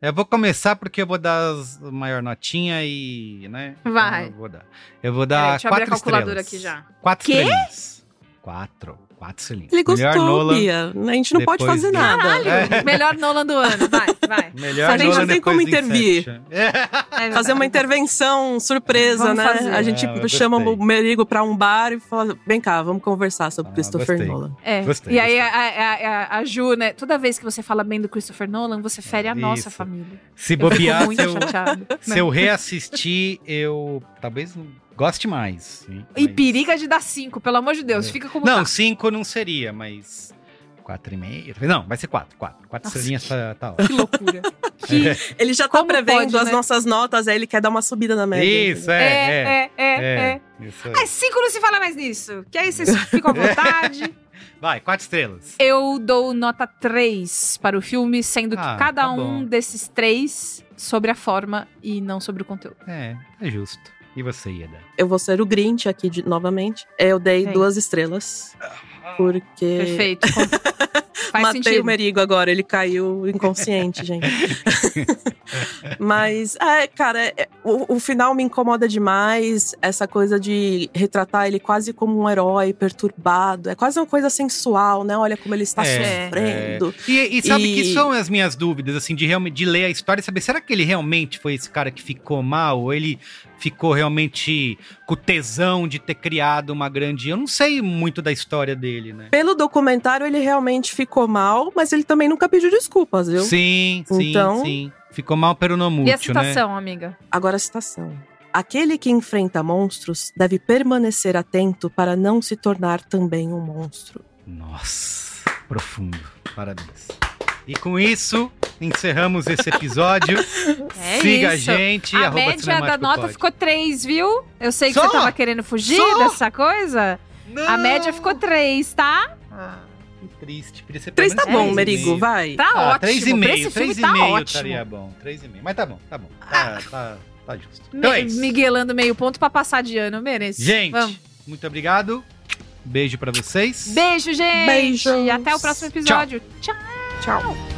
Eu vou começar porque eu vou dar as maior notinha e, né? Vai. Eu vou dar. Eu vou É, dar deixa eu abrir a quatro calculadora estrelas. aqui já. Quatro Quê? estrelinhas. Quatro. Quatro estrelinhas. Ele Melhor gostou, Nolan. Bia. A gente não pode fazer de- nada. Caralho, É. melhor Nolan do ano. Vai, vai. Melhor A gente Nolan não tem como intervir. Inception. É. Fazer uma intervenção surpresa, Vamos né? fazer. A gente É, eu chama gostei. o Merigo pra um bar e fala: vem cá, vamos conversar sobre Ah, Christopher gostei. Nolan. É. Gostei, e aí a, a, a, a Ju, né? Toda vez que você fala bem do Christopher Nolan, você fere a nossa Isso. família. Se Eu fico bobear, se muito eu, se eu reassistir, eu talvez goste mais. sim, E mas- periga de dar cinco, pelo amor de Deus. É. Fica como Não, tá. cinco não seria, mas. Quatro e meio. Não, vai ser quatro. Quatro. Quatro Nossa, estrelinhas tá, tá Que loucura. Que... Ele já tá prevendo pode, as né? nossas notas, aí ele quer dar uma subida na média. Isso, é. É, É, é, é, é. Isso aí. Ai, cinco não se fala mais nisso. Que aí vocês ficam à vontade. Vai, quatro estrelas. Eu dou nota 3 para o filme, sendo que Ah, cada tá um desses três sobre a forma e não sobre o conteúdo. É, é justo. E você, Ieda? Eu vou ser o Grinch aqui de- novamente. Eu dei Sim. duas estrelas. Porque. Perfeito. Faz Matei sentido. o Merigo agora, ele caiu inconsciente, gente. Mas, é, cara, é- o, o final me incomoda demais. Essa coisa de retratar ele quase como um herói perturbado. É quase uma coisa sensual, né? Olha como ele está É, sofrendo. E, e sabe E- que são as minhas dúvidas, assim, de, realmente, de ler a história e saber, será que ele realmente foi esse cara que ficou mal? Ou ele ficou realmente com tesão de ter criado uma grande... Eu não sei muito da história dele, né? Pelo documentário, ele realmente ficou mal, mas ele também nunca pediu desculpas, viu? Sim, sim, Então- sim. Ficou mal pelo E a nomútil, né? citação, amiga? Agora a citação. Aquele que enfrenta monstros deve permanecer atento para não se tornar também um monstro. Nossa, profundo. Parabéns. E com isso, encerramos esse episódio. É Siga isso. a gente, A média da nota Pod. ficou 3, viu? Eu sei que Só? você tava querendo fugir Só? dessa coisa. A Não! média ficou 3, tá? Ah, que triste. Podia ser Três pelo tá menos bom, Merigo, vai. Tá Ah, ótimo. três e Pra meio, esse filme três e tá meio ótimo. estaria bom. Três e meio. Mas tá bom, tá bom. Tá, tá, tá justo. Então é Me- isso. Miguelando meio ponto pra passar de ano, eu mereço. Gente, Vamos. muito obrigado. Beijo pra vocês. Beijo, gente. Beijos. E até o próximo episódio. Tchau. Tchau.